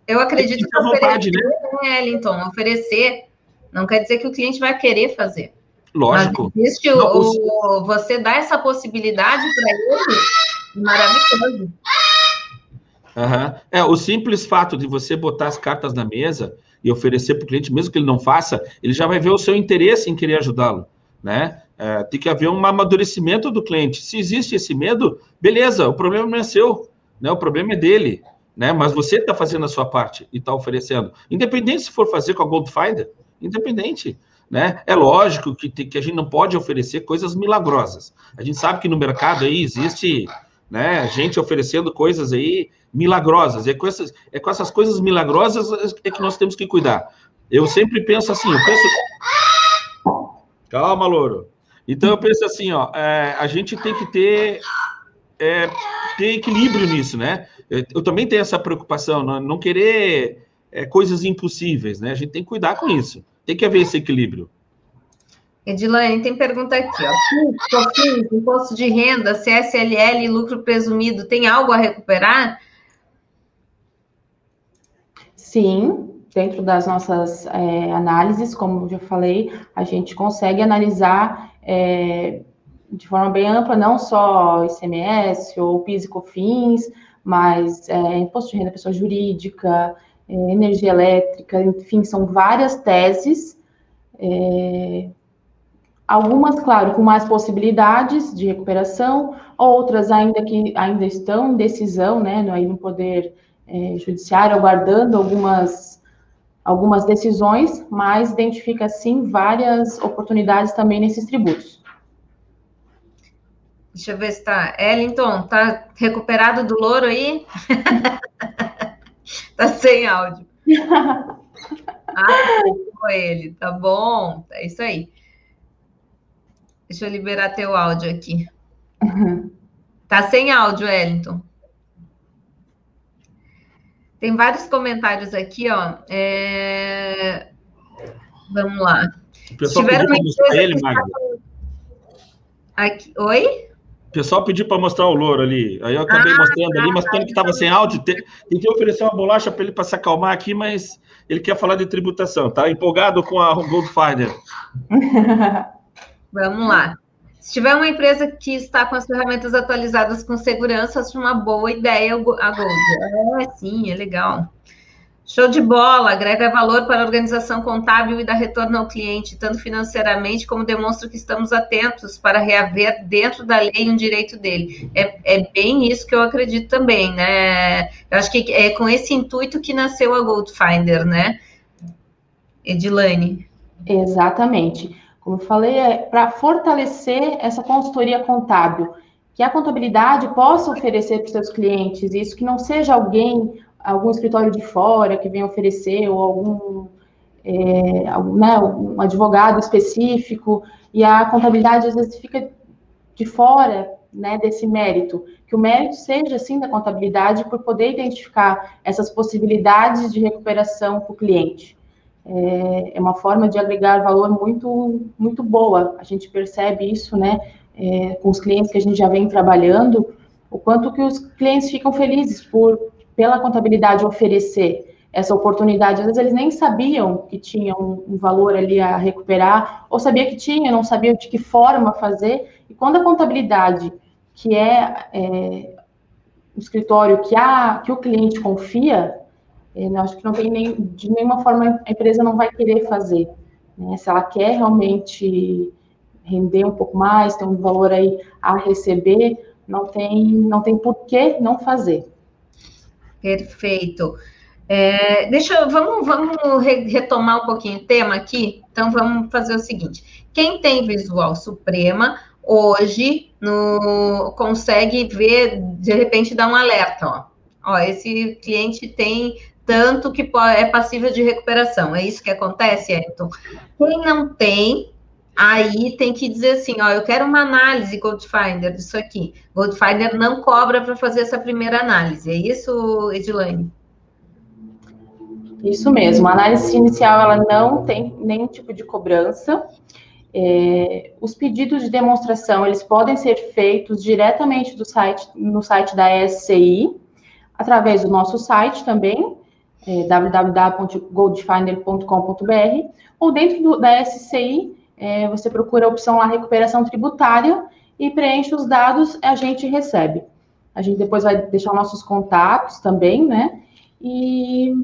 eu acredito que vontade, oferecer, né? Wellington, oferecer não quer dizer que o cliente vai querer fazer. Lógico. Mas existe não, o, o, você dá essa possibilidade para ele, maravilhoso. Uhum. É, o simples fato de você botar as cartas na mesa e oferecer para o cliente, mesmo que ele não faça, ele já vai ver o seu interesse em querer ajudá-lo, né? É, tem que haver um amadurecimento do cliente. Se existe esse medo, beleza, o problema não é seu. Né? O problema é dele, né? Mas você está fazendo a sua parte e está oferecendo. Independente se for fazer com a Goldfinder, independente. Né? É lógico que, que a gente não pode oferecer coisas milagrosas. A gente sabe que no mercado aí existe né, gente oferecendo coisas aí milagrosas. É com, essas, é com essas coisas milagrosas é que nós temos que cuidar. Eu sempre penso assim, eu penso. Calma, Louro. Então eu penso assim, ó, é, a gente tem que ter é, ter equilíbrio nisso, né? Eu, eu, também tenho essa preocupação, não, não querer é, coisas impossíveis, né? A gente tem que cuidar com isso. Tem que haver esse equilíbrio. Edilane, tem pergunta aqui, ó. COFINS, imposto de renda, CSLL e lucro presumido, tem algo a recuperar? Sim, dentro das nossas é, análises, como eu já falei, a gente consegue analisar é, de forma bem ampla, não só ICMS ou PIS e COFINS, mas é, imposto de renda pessoa jurídica, é, energia elétrica, enfim, são várias teses, é, algumas, claro, com mais possibilidades de recuperação, outras ainda que ainda estão em decisão, né, no, aí no poder é, judiciário, aguardando algumas algumas decisões, mas identifica sim várias oportunidades também nesses tributos. Deixa eu ver se tá. Ellington, tá recuperado do louro aí? tá sem áudio. Ah, com ele, tá bom. É isso aí. Deixa eu liberar teu áudio aqui. Tá sem áudio, Ellington. Tem vários comentários aqui, ó. É... Vamos lá. O pessoal Tiveram uma empresa ele, Magda. Aqui... Oi? pessoal pediu para mostrar o louro ali. Aí eu acabei ah, mostrando ali, mostrando que estava sem áudio. Tentei oferecer uma bolacha para ele para se acalmar aqui, mas ele quer falar de tributação. Tá empolgado com a Goldfinder. Vamos lá. Se tiver uma empresa que está com as ferramentas atualizadas com segurança, acho uma boa ideia a Gold. É, sim, é legal. Show de bola, agrega valor para a organização contábil e dá retorno ao cliente, tanto financeiramente como demonstra que estamos atentos para reaver dentro da lei um direito dele. É, é bem isso que eu acredito também, né? Eu acho que é com esse intuito que nasceu a Goldfinder, né? Edilane. Exatamente. Como eu falei, é para fortalecer essa consultoria contábil, que a contabilidade possa oferecer para os seus clientes, isso que não seja alguém algum escritório de fora que venha oferecer, ou algum, é, algum né, um advogado específico, e a contabilidade às vezes fica de fora né, desse mérito, que o mérito seja, sim, da contabilidade por poder identificar essas possibilidades de recuperação para o cliente. É, é, uma forma de agregar valor muito, muito boa. A gente percebe isso, né, é, com os clientes que a gente já vem trabalhando, o quanto que os clientes ficam felizes por pela contabilidade oferecer essa oportunidade, às vezes eles nem sabiam que tinha um, um, valor ali a recuperar, ou sabia que tinha, não sabia de que forma fazer, e quando a contabilidade, que é, é um escritório que, a, que o cliente confia, é, acho que não tem nem, de nenhuma forma a empresa não vai querer fazer. Né? Se ela quer realmente render um pouco mais, ter um valor aí a receber, não tem, não tem por que não fazer. Perfeito. É, deixa eu, vamos, vamos retomar um pouquinho o tema aqui. Então, vamos fazer o seguinte: quem tem Visual Suprema hoje no, consegue ver, de repente, dar um alerta, ó. Ó, esse cliente tem tanto que é passível de recuperação. É isso que acontece, Everton? Quem não tem, aí tem que dizer assim, ó, eu quero uma análise Goldfinder disso aqui. Goldfinder não cobra para fazer essa primeira análise. É isso, Edilane? Isso mesmo. A análise inicial ela não tem nenhum tipo de cobrança. É, os pedidos de demonstração eles podem ser feitos diretamente do site no site da SCI, através do nosso site também, é, www.goldfinder.com.br, ou dentro do, da SCI, é, você procura a opção lá recuperação tributária e preenche os dados, a gente recebe. A gente depois vai deixar nossos contatos também, né? E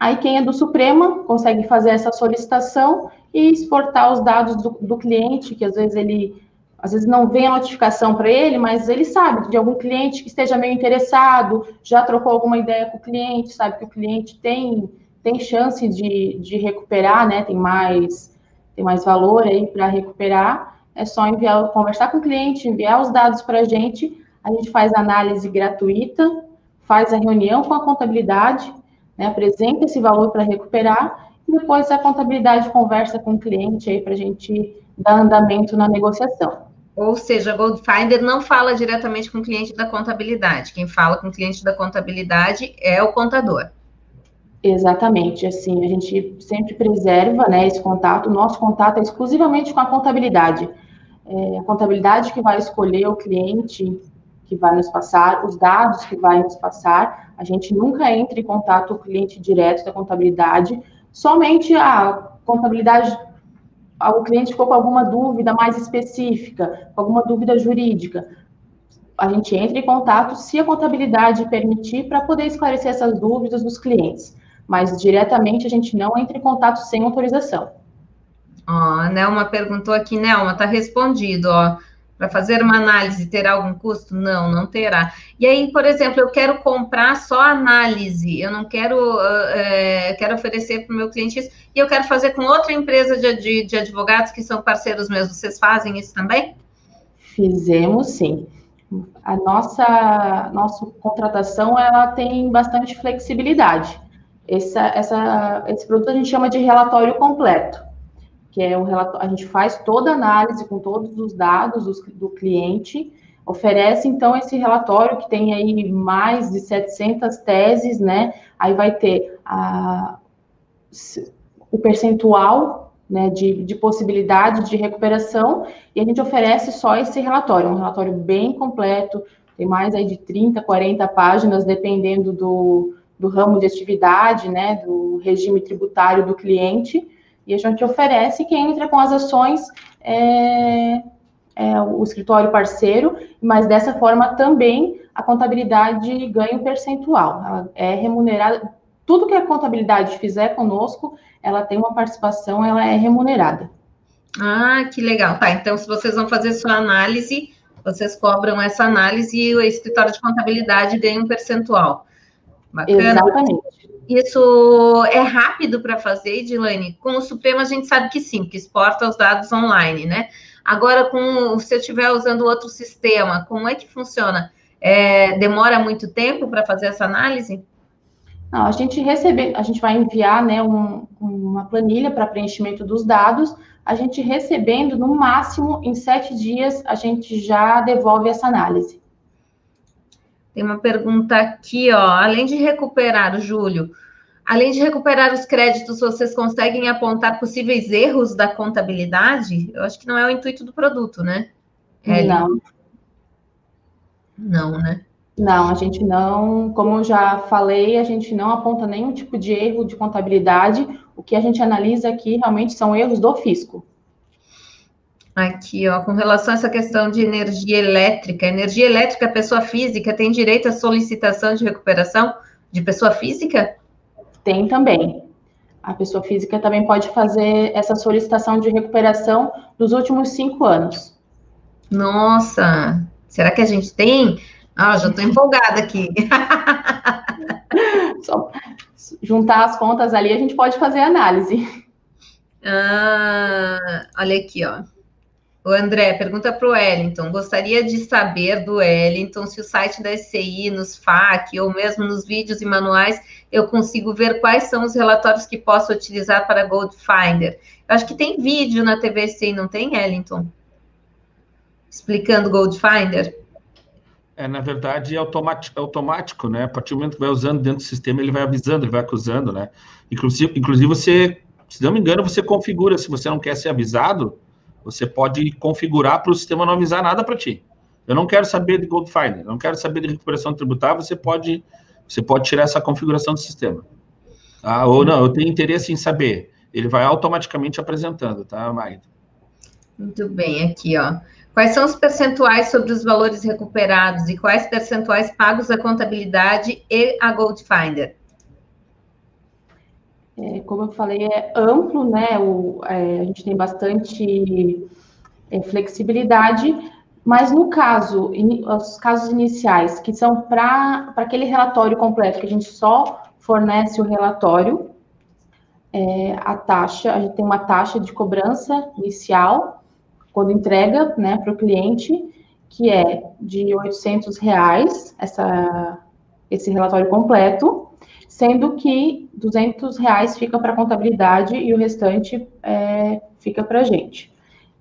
aí quem é do Suprema consegue fazer essa solicitação e exportar os dados do, do cliente, que às vezes ele às vezes não vem a notificação para ele, mas ele sabe de algum cliente que esteja meio interessado, já trocou alguma ideia com o cliente, sabe que o cliente tem, tem chance de, de recuperar, né? Tem mais, tem mais valor aí para recuperar. É só enviar, conversar com o cliente, enviar os dados para a gente, a gente faz análise gratuita, faz a reunião com a contabilidade, né, apresenta esse valor para recuperar, e depois a contabilidade conversa com o cliente aí para a gente dar andamento na negociação. Ou seja, a Goldfinder não fala diretamente com o cliente da contabilidade. Quem fala com o cliente da contabilidade é o contador. Exatamente, assim, a gente sempre preserva, né, esse contato, nosso contato é exclusivamente com a contabilidade. É a contabilidade que vai escolher o cliente que vai nos passar, os dados que vai nos passar, a gente nunca entra em contato com o cliente direto da contabilidade, somente a contabilidade o cliente ficou com alguma dúvida mais específica, com alguma dúvida jurídica, a gente entra em contato, se a contabilidade permitir, para poder esclarecer essas dúvidas dos clientes. Mas diretamente a gente não entra em contato sem autorização. Ó, a Nelma perguntou aqui, Nelma, está respondido, ó. Para fazer uma análise, terá algum custo? Não, não terá. E aí, por exemplo, eu quero comprar só análise, eu não quero, é, quero oferecer para o meu cliente isso, e eu quero fazer com outra empresa de, de, de advogados que são parceiros meus. Vocês fazem isso também? Fizemos, sim. A nossa, nossa contratação, ela tem bastante flexibilidade. Essa, essa, esse produto a gente chama de relatório completo que é um relatório, a gente faz toda a análise com todos os dados do, do cliente, oferece então esse relatório que tem aí mais de 700 teses, né? Aí vai ter a, o percentual né, de, de possibilidade de recuperação e a gente oferece só esse relatório, um relatório bem completo, tem mais aí de 30, 40 páginas, dependendo do, do ramo de atividade, né, do regime tributário do cliente, e a gente oferece quem entra com as ações é, é, o escritório parceiro, mas dessa forma também a contabilidade ganha um percentual. Ela é remunerada. Tudo que a contabilidade fizer conosco, ela tem uma participação, ela é remunerada. Ah, que legal. Tá, então se vocês vão fazer sua análise, vocês cobram essa análise e o escritório de contabilidade ganha um percentual. Bacana. Exatamente. Isso é rápido para fazer, Edilane? Com o Supremo a gente sabe que sim, que exporta os dados online, né? Agora, com, se eu estiver usando outro sistema, como é que funciona? É, demora muito tempo para fazer essa análise? Não, a gente recebe, a gente vai enviar né, um, uma planilha para preenchimento dos dados. A gente recebendo, no máximo, em sete dias, a gente já devolve essa análise. Tem uma pergunta aqui, ó. Além de recuperar, Júlio, além de recuperar os créditos, vocês conseguem apontar possíveis erros da contabilidade? Eu acho que não é o intuito do produto, né? É, não. Não, né? Não, a gente não, como eu já falei, a gente não aponta nenhum tipo de erro de contabilidade. O que a gente analisa aqui realmente são erros do fisco. Aqui, ó, com relação a essa questão de energia elétrica, energia elétrica, pessoa física tem direito à solicitação de recuperação de pessoa física? Tem também. A pessoa física também pode fazer essa solicitação de recuperação dos últimos cinco anos. Nossa, será que a gente tem? Ah, já estou empolgada aqui. Só juntar as contas ali, a gente pode fazer análise. Ah, olha aqui, ó. O André pergunta para o Wellington: gostaria de saber do Wellington se o site da SCI, nos FAQ ou mesmo nos vídeos e manuais, eu consigo ver quais são os relatórios que posso utilizar para Goldfinder. Eu acho que tem vídeo na TV SCI, não tem, Wellington? Explicando Goldfinder? É, na verdade, é automático, é automático, né? A partir do momento que vai usando dentro do sistema, ele vai avisando, ele vai acusando, né? Inclusive, inclusive você, se não me engano, você configura, se você não quer ser avisado, você pode configurar para o sistema não avisar nada para ti. Eu não quero saber de Goldfinder, não quero saber de recuperação tributária, você pode, você pode tirar essa configuração do sistema. Tá? Ou não, eu tenho interesse em saber. Ele vai automaticamente apresentando, tá, Magda? Muito bem, aqui, ó. Quais são os percentuais sobre os valores recuperados e quais percentuais pagos à contabilidade e à Goldfinder? É, como eu falei, é amplo, né? O, é, a gente tem bastante é, flexibilidade, mas no caso, in, os casos iniciais, que são para aquele relatório completo, que a gente só fornece o relatório, é, a taxa, a gente tem uma taxa de cobrança inicial, quando entrega né, para o cliente, que é de 800 reais, essa, esse relatório completo, sendo que 200 reais fica para contabilidade e o restante é, fica para a gente.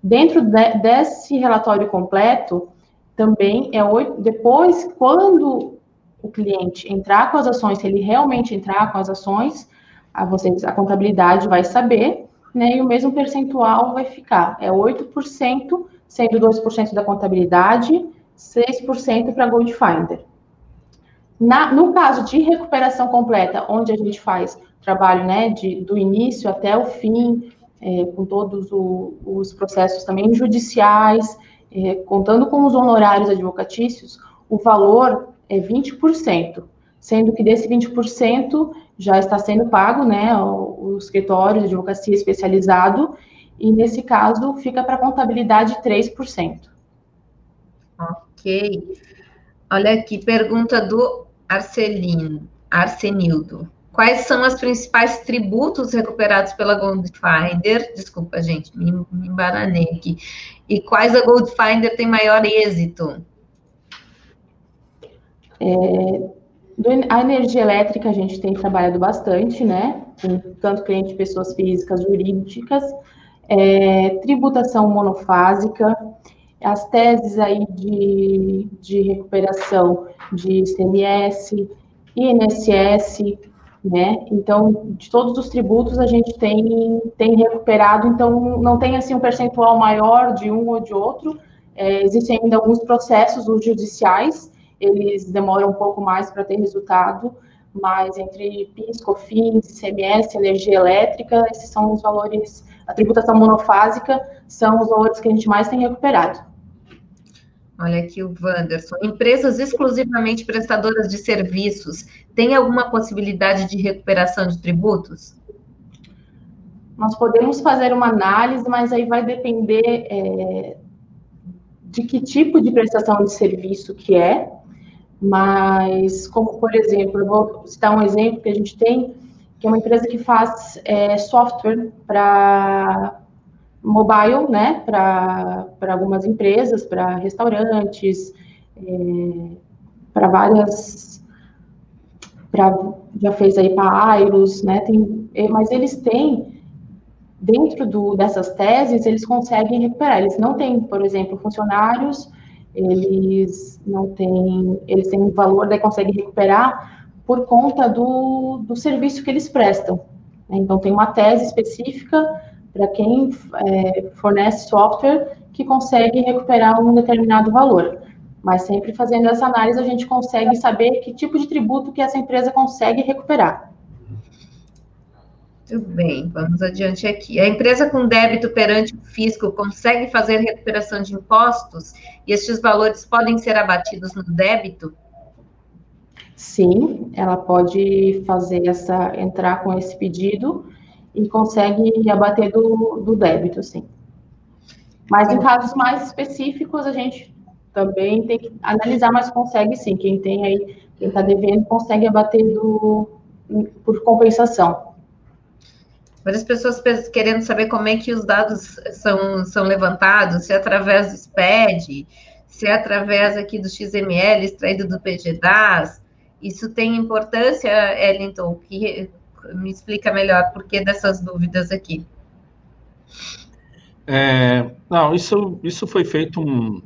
Dentro de, desse relatório completo, também é depois, quando o cliente entrar com as ações, se ele realmente entrar com as ações, a, vocês, a contabilidade vai saber, né, e o mesmo percentual vai ficar, é 8%, sendo 2% da contabilidade, 6% para Goldfinder. Na, no caso de recuperação completa, onde a gente faz trabalho né, de, do início até o fim, é, com todos o, os processos também judiciais, é, contando com os honorários advocatícios, o valor é 20%, sendo que desse 20% já está sendo pago né, o, o escritório de advocacia especializado, e nesse caso fica para contabilidade 3%. Ok. Olha aqui, pergunta do Arcelino, Arsenildo. Quais são os principais tributos recuperados pela Goldfinder? Desculpa, gente, me, me embaranei aqui. E quais a Goldfinder tem maior êxito? É, a energia elétrica a gente tem trabalhado bastante, né? Com tanto cliente pessoas físicas, jurídicas, é, tributação monofásica, as teses aí de, de recuperação de ICMS, INSS, né? Então, de todos os tributos a gente tem, tem recuperado, então não tem assim um percentual maior de um ou de outro. É, existem ainda alguns processos os judiciais, eles demoram um pouco mais para ter resultado, mas entre PIS, COFINS, ICMS, energia elétrica, esses são os valores, a tributação monofásica são os valores que a gente mais tem recuperado. Olha aqui o Wanderson. Empresas exclusivamente prestadoras de serviços têm alguma possibilidade de recuperação de tributos? Nós podemos fazer uma análise, mas aí vai depender é, de que tipo de prestação de serviço que é. Mas, como por exemplo, eu vou citar um exemplo que a gente tem, que é uma empresa que faz é, software para mobile, né, para algumas empresas, para restaurantes, é, para várias, pra, já fez aí para Airos, né, tem, é, mas eles têm, dentro do, dessas teses, eles conseguem recuperar, eles não têm, por exemplo, funcionários, eles não têm, eles têm um valor, daí conseguem recuperar por conta do, do serviço que eles prestam. Né? Então, tem uma tese específica para quem é, fornece software que consegue recuperar um determinado valor. Mas sempre fazendo essa análise, a gente consegue saber que tipo de tributo que essa empresa consegue recuperar. Muito bem, vamos adiante aqui. A empresa com débito perante o fisco consegue fazer recuperação de impostos e estes valores podem ser abatidos no débito? Sim, ela pode fazer essa, entrar com esse pedido e consegue abater do, do débito, sim. Mas em casos mais específicos, a gente também tem que analisar, mas consegue sim. Quem tem aí, quem está devendo, consegue abater do, por compensação. Várias pessoas querendo saber como é que os dados são, são levantados, se é através do SPED, se é através aqui do XML extraído do PGDAS. Isso tem importância, Ellington, que me explica melhor por que dessas dúvidas aqui. É, não, isso, isso foi feito um,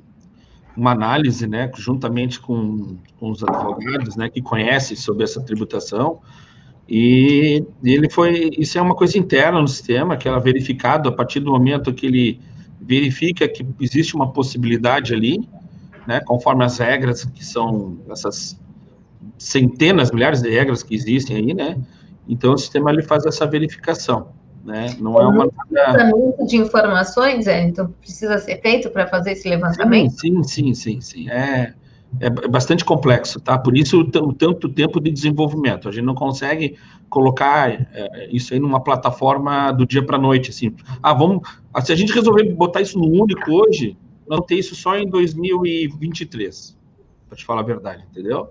uma análise, né, juntamente com, com os advogados, né, que conhecem sobre essa tributação, e ele foi, isso é uma coisa interna no sistema, que ela é verificado a partir do momento que ele verifica que existe uma possibilidade ali, né, conforme as regras que são essas centenas, milhares de regras que existem aí, né, então o sistema ele faz essa verificação, né, não é uma... Levantamento de informações, é, então precisa ser feito para fazer esse levantamento? Sim, sim, sim, sim, sim, é é bastante complexo, tá? Por isso o tanto tempo de desenvolvimento. A gente não consegue colocar é, isso aí numa plataforma do dia para a noite, assim. Ah, vamos. Ah, se a gente resolver botar isso no único hoje, não ter isso só em 2023, para te falar a verdade, entendeu?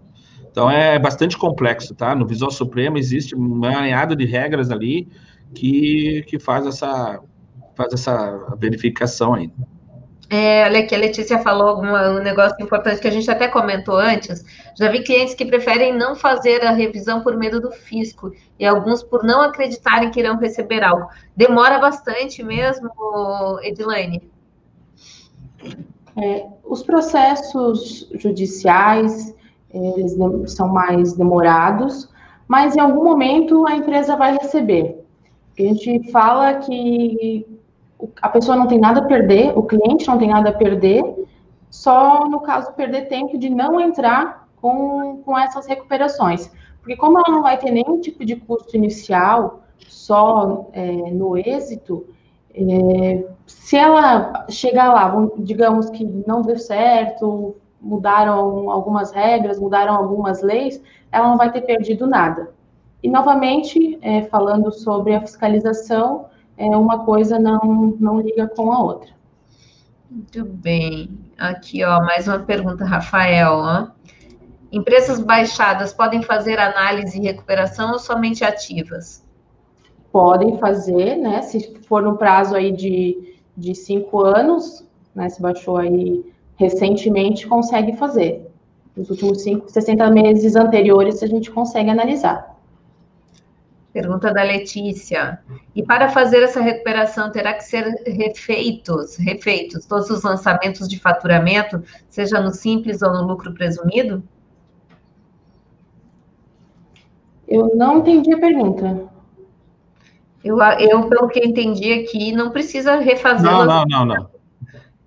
Então é bastante complexo, tá? No Visual Supremo existe uma alinhada de regras ali que, que faz essa faz essa verificação ainda. É, olha aqui, a Letícia falou um negócio importante que a gente até comentou antes. Já vi clientes que preferem não fazer a revisão por medo do fisco e alguns por não acreditarem que irão receber algo. Demora bastante mesmo, Edilane? É, os processos judiciais, eles são mais demorados, mas em algum momento a empresa vai receber. A gente fala que a pessoa não tem nada a perder, o cliente não tem nada a perder, só no caso perder tempo de não entrar com, com essas recuperações. Porque como ela não vai ter nenhum tipo de custo inicial, só é, no êxito, é, se ela chegar lá, digamos que não deu certo, mudaram algumas regras, mudaram algumas leis, ela não vai ter perdido nada. E, novamente, é, falando sobre a fiscalização, é, uma coisa não, não liga com a outra. Muito bem. Aqui, ó, mais uma pergunta, Rafael. Ó. Empresas baixadas podem fazer análise e recuperação ou somente ativas? Podem fazer, né? Se for no prazo aí de, de cinco anos, né? Se baixou aí recentemente, consegue fazer. Nos últimos cinco, 60 meses anteriores, a gente consegue analisar. Pergunta da Letícia. E para fazer essa recuperação, terá que ser refeitos, refeitos todos os lançamentos de faturamento, seja no simples ou no lucro presumido? Eu não entendi a pergunta. Eu, eu pelo que entendi aqui, não precisa refazer. Não, não, não, não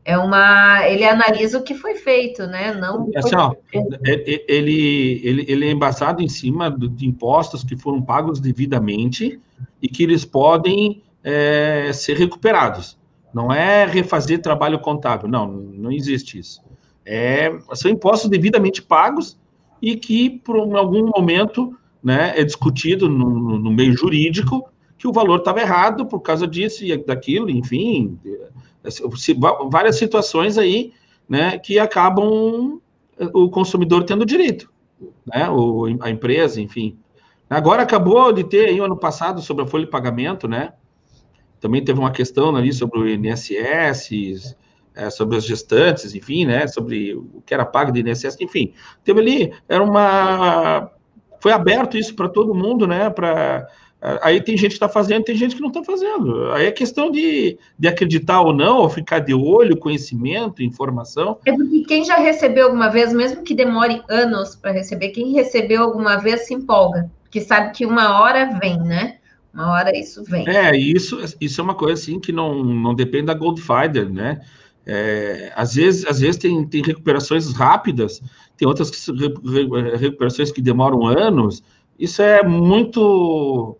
é uma ele analisa o que foi feito, né? Não é assim, ó, ele, ele, ele é embasado em cima de impostos que foram pagos devidamente e que eles podem é, ser recuperados. Não é refazer trabalho contábil, não, não existe isso. É, são impostos devidamente pagos e que, por algum momento, né, é discutido no, no meio jurídico que o valor estava errado por causa disso e daquilo, enfim, várias situações aí, né, que acabam o consumidor tendo direito, né, o, a empresa, enfim. Agora acabou de ter aí ano passado sobre a folha de pagamento, né, também teve uma questão ali sobre o INSS, é, sobre as gestantes, enfim, né, sobre o que era pago de INSS, enfim, teve ali, era uma, foi aberto isso para todo mundo, né, para Aí tem gente que está fazendo, tem gente que não está fazendo. Aí é questão de, de acreditar ou não, ou ficar de olho, conhecimento, informação. É porque quem já recebeu alguma vez, mesmo que demore anos para receber, quem recebeu alguma vez se empolga, porque sabe que uma hora vem, né? Uma hora isso vem. É, isso, isso é uma coisa assim que não, não depende da Goldfinder, né? É, às vezes, às vezes tem, tem recuperações rápidas, tem outras que, recuperações que demoram anos. Isso é muito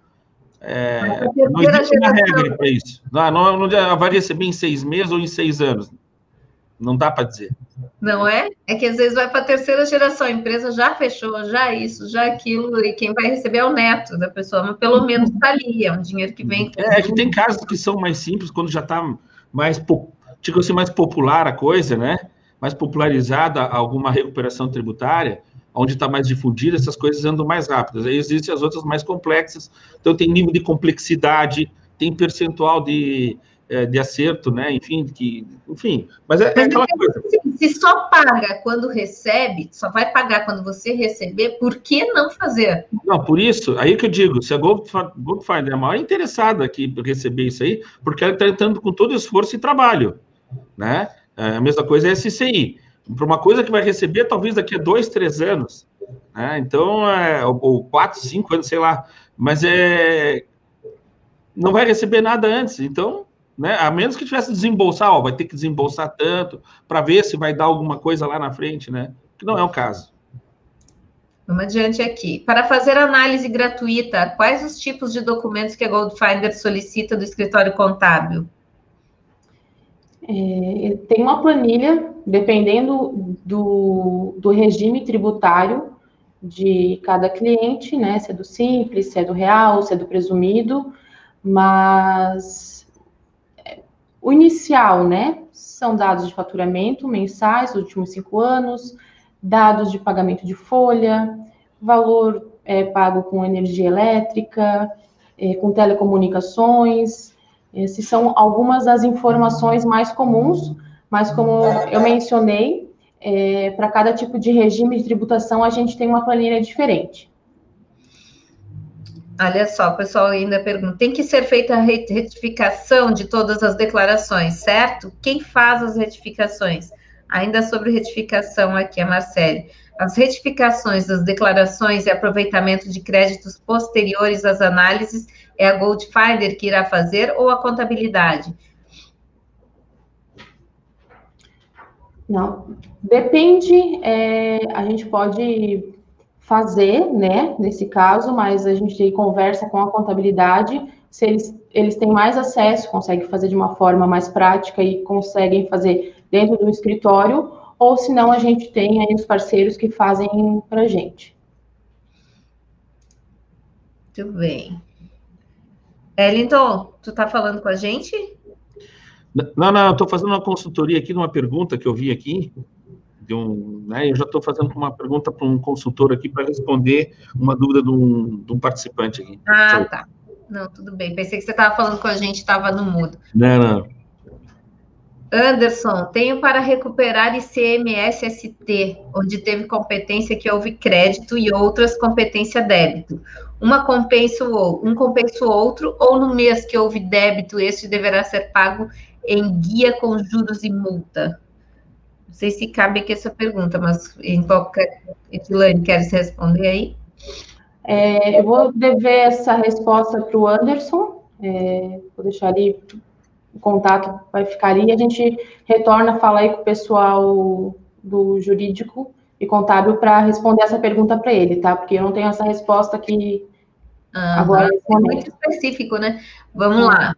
é, não existe uma regra para isso. Não, não, não vai receber em seis meses ou em seis anos. Não dá para dizer. Não é? É que às vezes vai para a terceira geração, a empresa já fechou, já isso, já aquilo, e quem vai receber é o neto da pessoa, mas pelo menos está ali, é um dinheiro que vem. É, é que tem casos que são mais simples, quando já está mais, tipo assim, mais popular a coisa, né? Mais popularizada alguma recuperação tributária, onde está mais difundida, essas coisas andam mais rápidas. Aí existem as outras mais complexas, então tem nível de complexidade, tem percentual de, é, de acerto, né? Enfim, que, enfim, mas é, é aquela coisa. Se só paga quando recebe, só vai pagar quando você receber, por que não fazer? Não, por isso, aí que eu digo, se a Goldfinder é a maior interessada aqui para receber isso aí, porque ela está entrando com todo esforço e trabalho, né? É, a mesma coisa é a SCI. Para uma coisa que vai receber talvez daqui a dois, três anos, né? Então, é, ou quatro, cinco anos, sei lá, mas é não vai receber nada antes, então né? A menos que tivesse desembolsar, ó, vai ter que desembolsar tanto para ver se vai dar alguma coisa lá na frente, né? Que não é o caso. Vamos adiante aqui. Para fazer análise gratuita, quais os tipos de documentos que a Goldfinder solicita do escritório contábil? É, tem uma planilha, dependendo do, do regime tributário de cada cliente, né? Se é do simples, se é do real, se é do presumido, mas o inicial, né, são dados de faturamento mensais últimos cinco anos, dados de pagamento de folha, valor é, pago com energia elétrica, é, com telecomunicações. Essas são algumas das informações mais comuns, mas como eu mencionei, é, para cada tipo de regime de tributação a gente tem uma planilha diferente. Olha só, o pessoal ainda pergunta: tem que ser feita a retificação de todas as declarações, certo? Quem faz as retificações? Ainda sobre retificação aqui, a Marcele. As retificações das declarações e aproveitamento de créditos posteriores às análises é a Goldfinder que irá fazer ou a contabilidade? Não, depende. É, a gente pode fazer, né, nesse caso, mas a gente conversa com a contabilidade, se eles, eles têm mais acesso, conseguem fazer de uma forma mais prática e conseguem fazer dentro do escritório, ou se não, a gente tem aí os parceiros que fazem para a gente. Muito bem. Ellington, tu está falando com a gente? Não, não, estou fazendo uma consultoria aqui de uma pergunta que eu vi aqui, de um, né, eu já estou fazendo uma pergunta para um consultor aqui para responder uma dúvida de um, de um participante aqui. Ah, tá. Não, tudo bem. Pensei que você estava falando com a gente, estava no mudo. Não, não. Anderson, tenho para recuperar ICMS-ST, onde teve competência que houve crédito e outras competência débito. Uma compensa o, um compensa o outro, ou no mês que houve débito, este deverá ser pago em guia com juros e multa? Não sei se cabe aqui essa pergunta, mas em qualquer. Etilane, quer se responder aí? É, eu vou dever essa resposta para o Anderson, é, vou deixar ali o contato, vai ficar ali, e a gente retorna, fala aí com o pessoal do jurídico e contábil para responder essa pergunta para ele, tá? Porque eu não tenho essa resposta aqui uhum. agora. É muito específico, né? Vamos lá.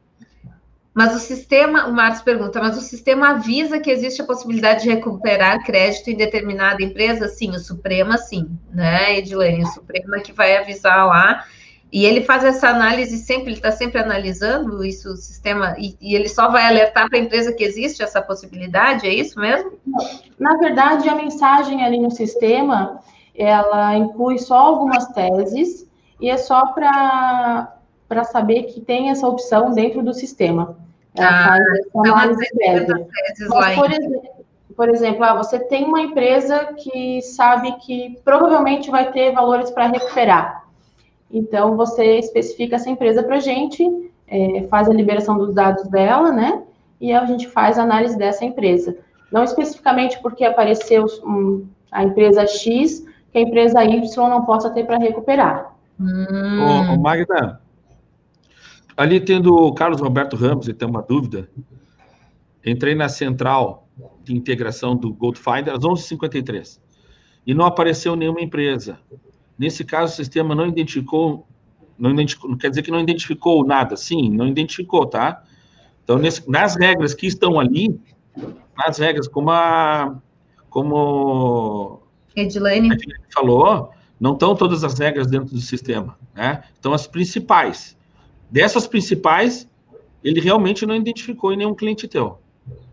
Mas o sistema, o Marcos pergunta, mas o sistema avisa que existe a possibilidade de recuperar crédito em determinada empresa? Sim, o Suprema sim, né, Edilene? O Suprema que vai avisar lá. E ele faz essa análise sempre, ele está sempre analisando isso, o sistema, e, e ele só vai alertar para a empresa que existe essa possibilidade, é isso mesmo? Na verdade, a mensagem ali no sistema, ela inclui só algumas teses, e é só para para saber que tem essa opção dentro do sistema. Ela ah, faz essa análise prévia. Mas, por, exemplo, por exemplo, ah, você tem uma empresa que sabe que provavelmente vai ter valores para recuperar. Então, você especifica essa empresa para a gente, é, faz a liberação dos dados dela, né? E a gente faz a análise dessa empresa. Não especificamente porque apareceu um, a empresa X, que a empresa Y não possa ter para recuperar. Hum. Ô, ô, Magda, ali tendo o Carlos Roberto Ramos, ele tem uma dúvida. Entrei na central de integração do Goldfinder às 11h53 e não apareceu nenhuma empresa. Nesse caso, o sistema não identificou, não, identificou, quer dizer que não identificou nada, sim, não identificou, tá? Então, nesse, nas regras que estão ali, nas regras, como a como Edilene falou, não estão todas as regras dentro do sistema, né? Então, as principais. Dessas principais, ele realmente não identificou em nenhum cliente teu,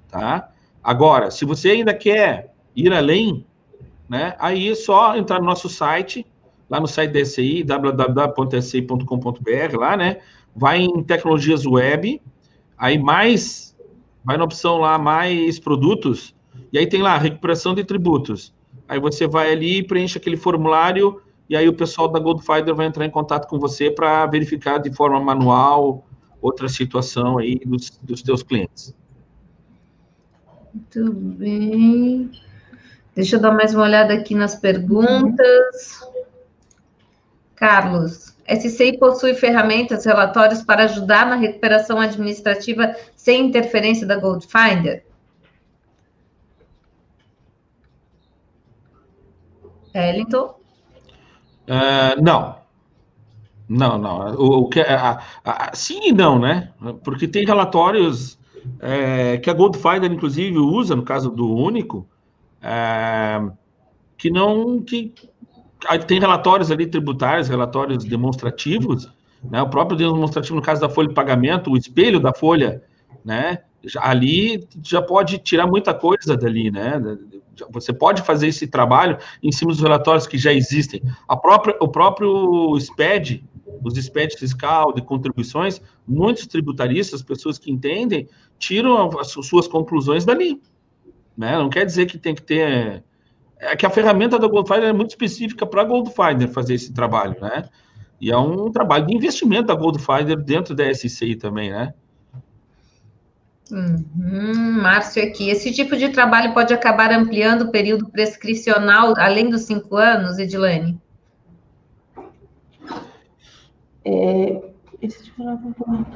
tá? Agora, se você ainda quer ir além, né, aí é só entrar no nosso site, lá no site da SCI, www.sci.com.br, lá, né? Vai em tecnologias web, aí mais, vai na opção lá, mais produtos, e aí tem lá, recuperação de tributos. Aí você vai ali, preenche aquele formulário, e aí o pessoal da Goldfinder vai entrar em contato com você para verificar de forma manual outra situação aí dos, dos teus clientes. Muito bem. Deixa eu dar mais uma olhada aqui nas perguntas. Carlos, SCI possui ferramentas, relatórios para ajudar na recuperação administrativa sem interferência da Goldfinder? Wellington? Uh, não. Não, não. O, o que, a, a, sim e não, né? Porque tem relatórios é, que a Goldfinder, inclusive, usa, no caso do único, é, que não. Que, tem relatórios ali tributários, relatórios demonstrativos, né? O próprio demonstrativo, no caso da folha de pagamento, o espelho da folha, né? Ali já pode tirar muita coisa dali, né? Você pode fazer esse trabalho em cima dos relatórios que já existem. A própria, o próprio SPED, os SPED fiscal de contribuições, muitos tributaristas, pessoas que entendem, tiram as suas conclusões dali. Né? Não quer dizer que tem que ter. É que a ferramenta da Goldfinder é muito específica para a Goldfinder fazer esse trabalho, né? E é um trabalho de investimento da Goldfinder dentro da SCI também, né? Uhum, Márcio aqui. Esse tipo de trabalho pode acabar ampliando o período prescricional além dos cinco anos, Edilane? É, esse tipo de...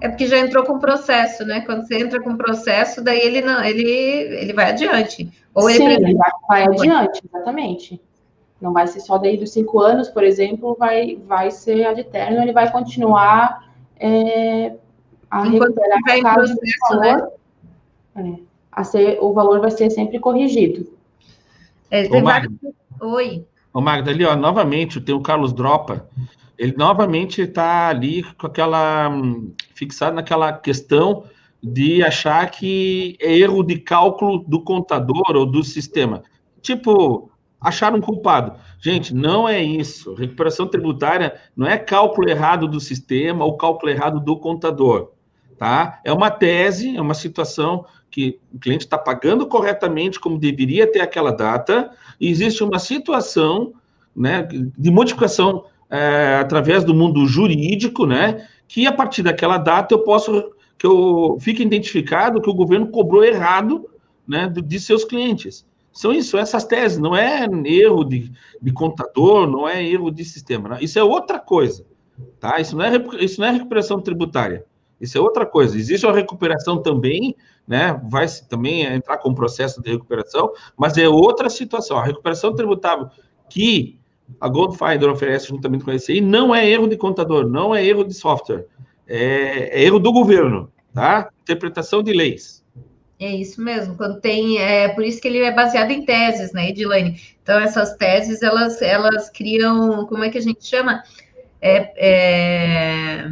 é porque já entrou com processo, né? Quando você entra com processo, daí ele não, ele, ele vai adiante. Ou ele, Sim, ele vai, vai adiante, exatamente. Não vai ser só daí dos cinco anos, por exemplo, vai, vai ser ad eterno, ele vai continuar é, a Enquanto recuperar o processo, valor, né? é, a ser, o valor vai ser sempre corrigido. É, Ô, Magda, Oi. Ô, Magda, ali, ó, novamente, tem o Carlos Dropa, ele novamente está ali com aquela, hum, fixado naquela questão de achar que é erro de cálculo do contador ou do sistema. Tipo, achar um culpado. Gente, não é isso. Recuperação tributária não é cálculo errado do sistema ou cálculo errado do contador tá? É uma tese, é uma situação que o cliente está pagando corretamente como deveria ter aquela data, e existe uma situação né, de modificação é, através do mundo jurídico, né, que a partir daquela data eu posso, que eu fique identificado que o governo cobrou errado né, de seus clientes. São isso, essas teses, não é erro de, de contador, não é erro de sistema, não. isso é outra coisa, tá? Isso não é, isso não é recuperação tributária. Isso é outra coisa. Existe uma recuperação também, né? Vai também entrar com o processo de recuperação, mas é outra situação. A recuperação tributável que a Goldfinder oferece juntamente com a SCI não é erro de contador, não é erro de software, é, é erro do governo, tá? Interpretação de leis. É isso mesmo, quando tem, é por isso que ele é baseado em teses, né, Edilane? Então, essas teses, elas, elas criam, como é que a gente chama? É, é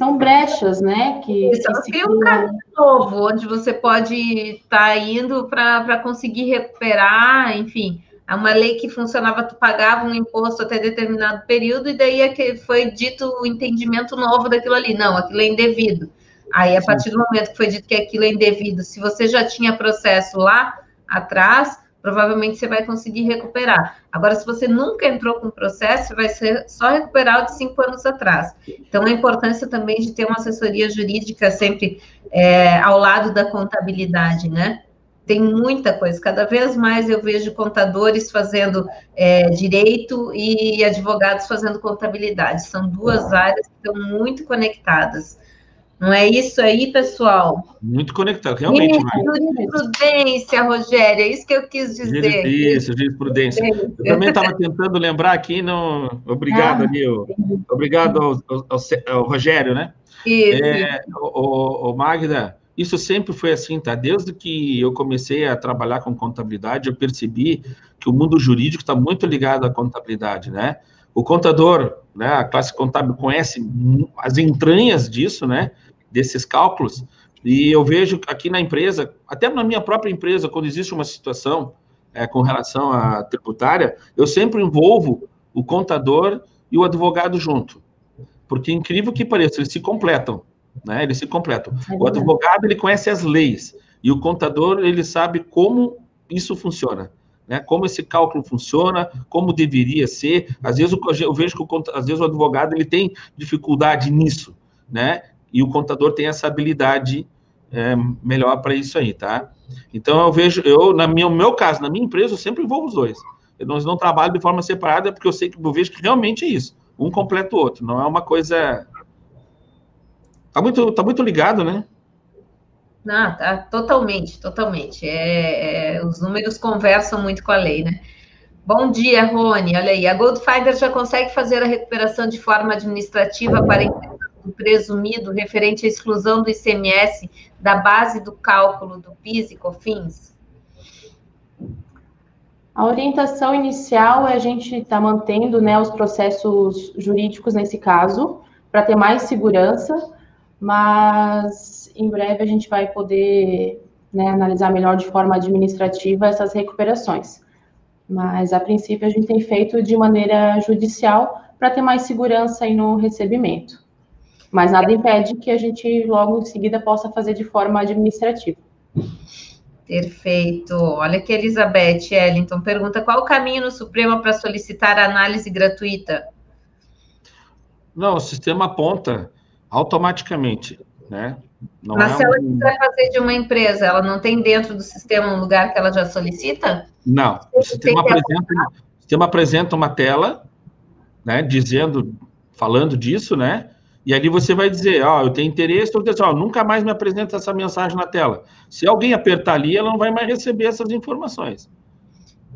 são brechas, né? Que, Isso, que tem um caminho novo, onde você pode estar tá indo para conseguir recuperar, enfim. É uma lei que funcionava, tu pagava um imposto até determinado período, e daí é que foi dito o entendimento novo daquilo ali. Não, aquilo é indevido. Aí, a partir do momento que foi dito que aquilo é indevido, se você já tinha processo lá atrás, provavelmente você vai conseguir recuperar. Agora, se você nunca entrou com o processo, vai ser só recuperar o de cinco anos atrás. Então, a importância também de ter uma assessoria jurídica sempre é, ao lado da contabilidade, né? Tem muita coisa, cada vez mais eu vejo contadores fazendo é, direito e advogados fazendo contabilidade. São duas áreas que estão muito conectadas. Não é isso aí, pessoal? Muito conectado, realmente. Jurisprudência, Rogério, é isso que eu quis dizer. Isso, jurisprudência. Eu também estava tentando lembrar aqui, não... obrigado, ah, Obrigado ao, ao, ao, Rogério, né? Isso. É, o, o, Magda, isso sempre foi assim, tá? Desde que eu comecei a trabalhar com contabilidade, eu percebi que o mundo jurídico está muito ligado à contabilidade, né? O contador, né, a classe contábil conhece as entranhas disso, né? Desses cálculos. E eu vejo aqui na empresa, até na minha própria empresa, quando existe uma situação é, com relação à tributária, eu sempre envolvo o contador e o advogado junto. Porque, incrível que pareça, eles se completam, né? Eles se completam. É o advogado, ele conhece as leis, e o contador, ele sabe como isso funciona. Né, como esse cálculo funciona, como deveria ser. Às vezes eu vejo que o, às vezes o advogado ele tem dificuldade nisso, né? E o contador tem essa habilidade é, melhor para isso aí, tá? Então eu vejo, eu na minha, no meu caso, na minha empresa, eu sempre envolvo os dois. Eu não, não trabalho de forma separada porque eu sei que eu vejo que realmente é isso. Um completa o outro. Não é uma coisa. Tá muito, tá muito ligado, né? Não, tá totalmente, totalmente. É, é, os números conversam muito com a lei, né? Bom dia, Rony. Olha aí, a Goldfinder já consegue fazer a recuperação de forma administrativa para o presumido referente à exclusão do ICMS da base do cálculo do PIS e COFINS? A orientação inicial é a gente estar tá mantendo né, os processos jurídicos nesse caso, para ter mais segurança, mas em breve a gente vai poder né, analisar melhor de forma administrativa essas recuperações. Mas, a princípio, a gente tem feito de maneira judicial para ter mais segurança aí no recebimento. Mas nada impede que a gente logo em seguida possa fazer de forma administrativa. Perfeito. Olha que Elizabeth Ellington pergunta: qual o caminho no Supremo para solicitar análise gratuita? Não, o sistema aponta automaticamente, né? Não Mas é se ela um... quiser fazer de uma empresa, ela não tem dentro do sistema um lugar que ela já solicita? Não. O sistema apresenta, o sistema apresenta uma tela, né, dizendo, falando disso, né? E ali você vai dizer, ó, oh, eu tenho interesse, ou dizer, ó, oh, nunca mais me apresenta essa mensagem na tela. Se alguém apertar ali, ela não vai mais receber essas informações.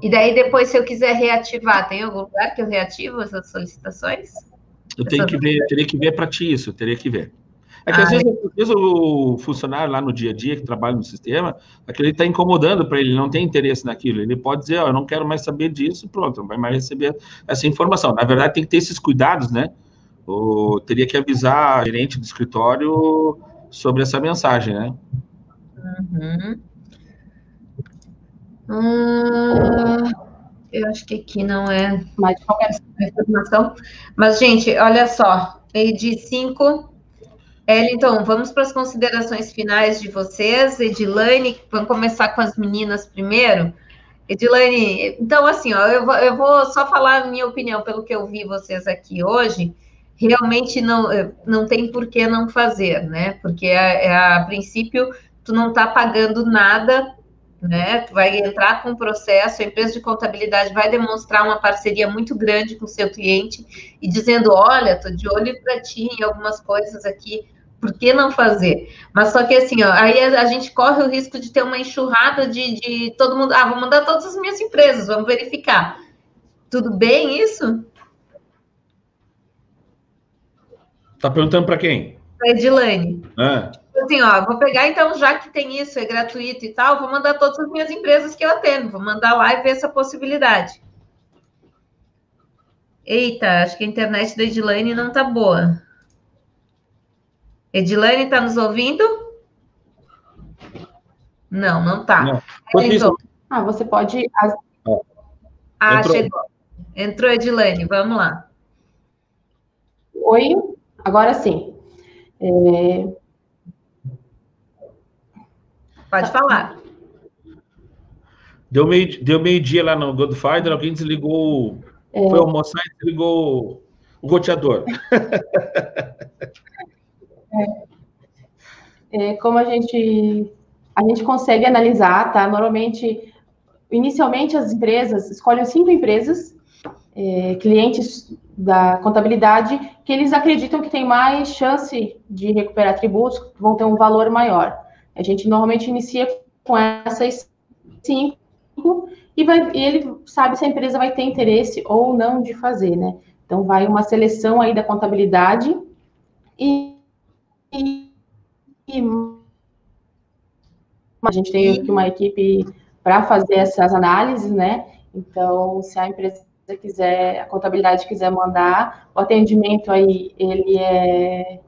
E daí depois, se eu quiser reativar, tem algum lugar que eu reativo essas solicitações? Eu tenho que ver, teria que ver para ti isso, eu teria que ver. É que às, vezes, às, vezes, o funcionário lá no dia a dia que trabalha no sistema, aquele está incomodando para ele, não tem interesse naquilo. Ele pode dizer, ó, oh, eu não quero mais saber disso, pronto, não vai mais receber essa informação. Na verdade, tem que ter esses cuidados, né? Teria que avisar a gerente do escritório sobre essa mensagem, né? Uhum. Hum, eu acho que aqui não é mais qualquer informação. Mas, gente, olha só, de 5. Ellington, vamos para as considerações finais de vocês. Edilane, vamos começar com as meninas primeiro. Edilane, então, assim, ó, eu, vou, eu vou só falar a minha opinião pelo que eu vi vocês aqui hoje realmente não, eh, não tem por que não fazer, né? Porque a, é, é, a, princípio tu não está pagando nada, né? Tu vai entrar com o processo, a empresa de contabilidade vai demonstrar uma parceria muito grande com o seu cliente e dizendo, olha, tô de olho para ti em algumas coisas aqui, por que não fazer? Mas só que assim, ó, aí a, a, gente corre o risco de ter uma enxurrada de, de todo mundo, ah, vou mandar todas as minhas empresas, vamos verificar. Tudo bem isso? Tá perguntando para quem? Para Edilane. É. Assim, ó, vou pegar então, já que tem isso, é gratuito e tal, vou mandar todas as minhas empresas que eu atendo, vou mandar lá e ver essa possibilidade. Eita, acho que a internet da Edilane não tá boa. Edilane, tá nos ouvindo? Não, não tá. Não. Ah, você pode. Ah, Entrou. chegou. Entrou, Edilane, vamos lá. Oi? Agora sim. É... Pode falar. Deu meio, deu meio dia lá no Godfinder, alguém desligou. É... Foi almoçar e desligou o roteador. É, é, como a gente a gente consegue analisar, tá? Normalmente, inicialmente as empresas escolhem cinco empresas, é, clientes da contabilidade que eles acreditam que tem mais chance de recuperar tributos, que vão ter um valor maior. A gente normalmente inicia com essas cinco e, vai, e ele sabe se a empresa vai ter interesse ou não de fazer, né? Então, vai uma seleção aí da contabilidade e, e, e a gente tem aqui uma equipe para fazer essas análises, né? Então, se a empresa quiser, a contabilidade quiser mandar, o atendimento aí, ele é,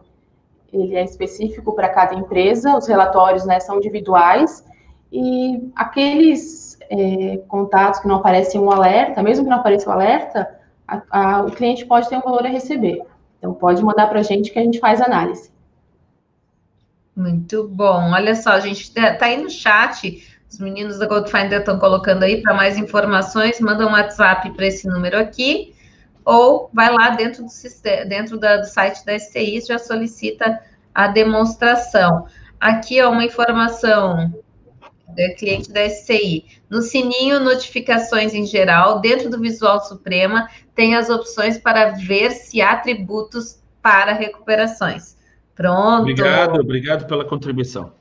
ele é específico para cada empresa, os relatórios, né, são individuais, e aqueles é, contatos que não aparecem um alerta, mesmo que não apareça um alerta, a, a, o cliente pode ter um valor a receber. Então, pode mandar para a gente que a gente faz análise. Muito bom. Olha só, a gente está tá aí no chat, os meninos da Goldfinder estão colocando aí para mais informações, manda um WhatsApp para esse número aqui, ou vai lá dentro do, dentro da, do site da SCI, já solicita a demonstração. Aqui, ó, uma informação é cliente da SCI. No sininho notificações em geral, dentro do Visual Suprema, tem as opções para ver se há tributos para recuperações. Pronto. Obrigado, obrigado pela contribuição.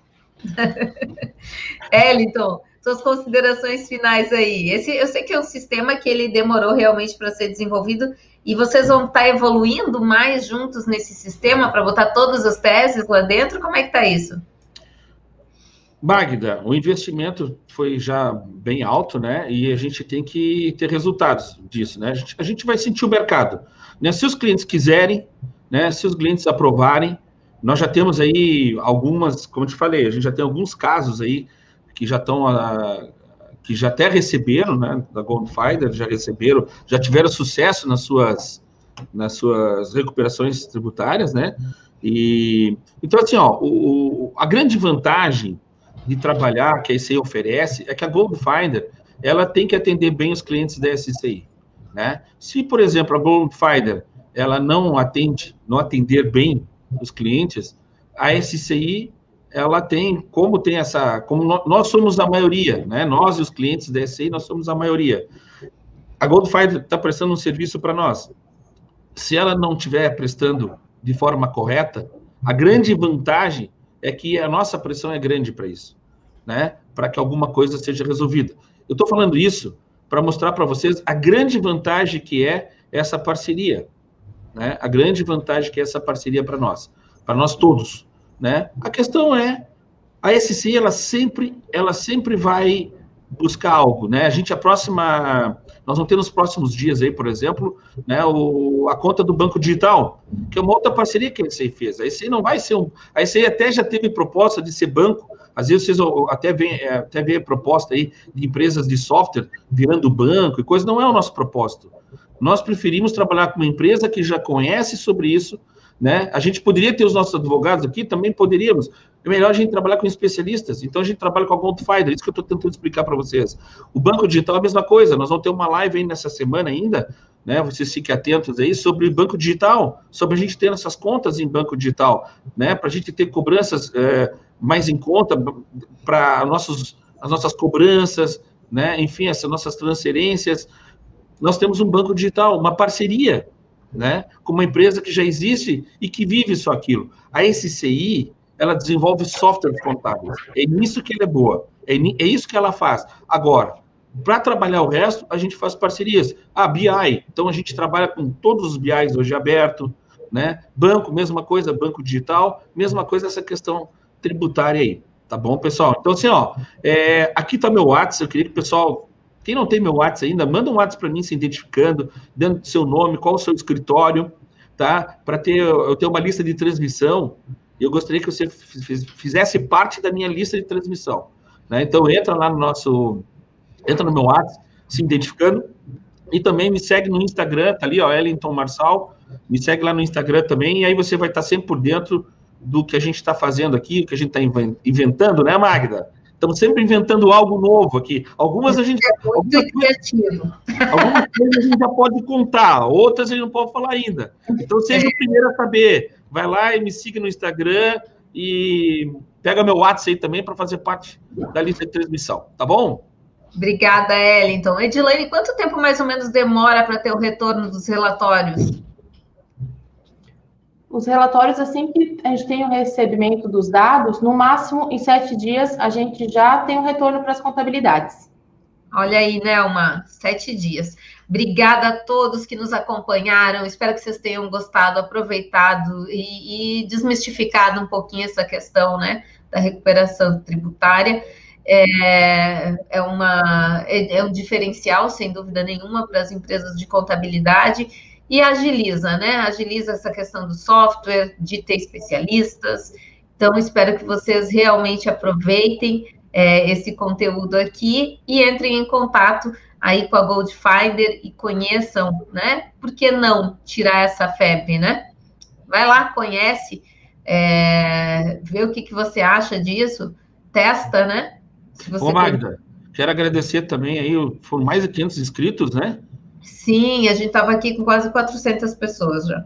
Eliton, suas considerações finais aí. Esse, eu sei que é um sistema que ele demorou realmente para ser desenvolvido e vocês vão estar tá evoluindo mais juntos nesse sistema para botar todas as teses lá dentro. Como é que está isso? Magda, o investimento foi já bem alto, né? E a gente tem que ter resultados disso, né? A gente, a gente vai sentir o mercado. Né? Se os clientes quiserem, né? Se os clientes aprovarem, nós já temos aí algumas, como eu te falei, a gente já tem alguns casos aí que já estão ah, que já até receberam, né? Da Goldfinder, já receberam, já tiveram sucesso nas suas nas suas recuperações tributárias, né? E então assim, ó, o, a grande vantagem de trabalhar que a SCI oferece é que a Gold Finder ela tem que atender bem os clientes da SCI, né? Se, por exemplo, a Gold Finder ela não atende, não atender bem os clientes, a SCI ela tem, como tem essa, como nós somos a maioria, né? Nós e os clientes da SCI, nós somos a maioria. A Gold Finder está prestando um serviço para nós. Se ela não estiver prestando de forma correta, a grande vantagem é que a nossa pressão é grande para isso, né? Para que alguma coisa seja resolvida. Eu estou falando isso para mostrar para vocês a grande vantagem que é essa parceria, né? A grande vantagem que é essa parceria para nós, para nós todos, né? A questão é a SCI ela sempre ela sempre vai buscar algo, né? A gente a próxima nós vamos ter nos próximos dias aí, por exemplo, né, o, a conta do Banco Digital, que é uma outra parceria que a ECI fez. A ECI não vai ser um. A ECI até já teve proposta de ser banco, às vezes vocês até vê, é, até vê proposta aí de empresas de software virando banco e coisa, não é o nosso propósito. Nós preferimos trabalhar com uma empresa que já conhece sobre isso, né? A gente poderia ter os nossos advogados aqui, também poderíamos. É melhor a gente trabalhar com especialistas. Então a gente trabalha com a Goldfinder, isso que eu estou tentando explicar para vocês. O banco digital é a mesma coisa. Nós vamos ter uma live aí nessa semana ainda, né? Vocês fiquem atentos aí sobre banco digital, sobre a gente ter essas contas em banco digital, né? Para a gente ter cobranças é, mais em conta para nossos as nossas cobranças, né? Enfim, essas nossas transferências. Nós temos um banco digital, uma parceria né? Com uma empresa que já existe e que vive só aquilo. A SCI, ela desenvolve software contábeis. É nisso que ela é boa. É, é isso que ela faz. Agora, para trabalhar o resto, a gente faz parcerias. Ah, BI. Então, a gente trabalha com todos os BIs hoje aberto, né? Banco, mesma coisa, banco digital, mesma coisa essa questão tributária aí. Tá bom, pessoal? Então, assim, ó, é, aqui está meu WhatsApp, eu queria que o pessoal quem não tem meu WhatsApp ainda, manda um WhatsApp para mim se identificando, dando seu nome, qual o seu escritório, tá? Para ter eu ter uma lista de transmissão. Eu gostaria que você fizesse parte da minha lista de transmissão. Né? Então entra lá no nosso, entra no meu WhatsApp, se identificando, e também me segue no Instagram, tá ali, ó, Ellington Marçal, me segue lá no Instagram também, e aí você vai estar sempre por dentro do que a gente está fazendo aqui, o que a gente está inventando, né, Magda? Estamos sempre inventando algo novo aqui. Algumas a gente. É algumas. Algumas coisas a gente já pode contar, outras a gente não pode falar ainda. Então seja o primeiro a saber. Vai lá e me siga no Instagram e pega meu WhatsApp aí também para fazer parte da lista de transmissão, tá bom? Obrigada, Ellington. Edilene, quanto tempo mais ou menos demora para ter o retorno dos relatórios? Os relatórios, assim que a gente tem o recebimento dos dados, no máximo em sete dias a gente já tem um retorno para as contabilidades. Olha aí, Nelma, sete dias. Obrigada a todos que nos acompanharam. Espero que vocês tenham gostado, aproveitado e, e desmistificado um pouquinho essa questão, né, da recuperação tributária. É, é, uma, é, é um diferencial, sem dúvida nenhuma, para as empresas de contabilidade e agiliza, né? Agiliza essa questão do software, de ter especialistas. Então, espero que vocês realmente aproveitem é, esse conteúdo aqui e entrem em contato aí com a Goldfinder e conheçam, né? Por que não tirar essa febre, né? Vai lá, conhece, é, vê o que, que você acha disso, testa, né? Se você Ô, Magda, quero agradecer também aí, foram mais de 500 inscritos, né? Sim, a gente estava aqui com quase 400 pessoas já.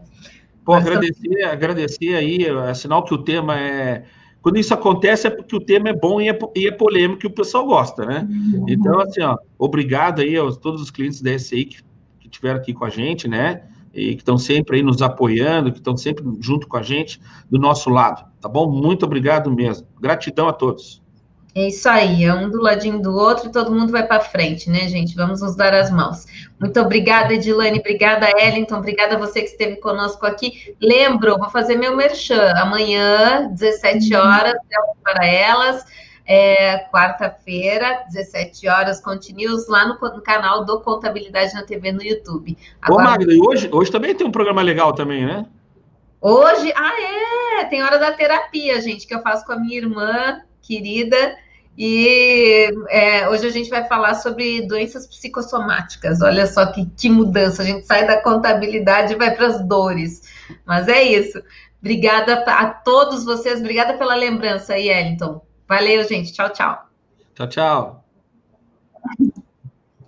Pô, agradecer, agradecer aí, é sinal que o tema é... Quando isso acontece é porque o tema é bom e é, e é polêmico e o pessoal gosta, né? Uhum. Então, assim, ó, obrigado aí a todos os clientes da SI que, que tiveram aqui com a gente, né? E que estão sempre aí nos apoiando, que estão sempre junto com a gente, do nosso lado, tá bom? Muito obrigado mesmo. Gratidão a todos. É isso aí, é um do ladinho do outro e todo mundo vai para frente, né, gente? Vamos nos dar as mãos. Muito obrigada, Edilane, obrigada, Ellington, obrigada a você que esteve conosco aqui. Lembro, vou fazer meu merchan, amanhã, 17 uhum. horas, para elas, é, quarta-feira, 17 horas, continuos lá no, no, canal do Contabilidade na TV no YouTube. Agora, Ô, Magda, e hoje, hoje também tem um programa legal também, né? Hoje, ah, é, tem hora da terapia, gente, que eu faço com a minha irmã, querida. E é, hoje a gente vai falar sobre doenças psicossomáticas. Olha só que, que mudança. A gente sai da contabilidade e vai para as dores. Mas é isso. Obrigada a todos vocês. Obrigada pela lembrança aí, Ellington. Valeu, gente. Tchau, tchau. Tchau, tchau.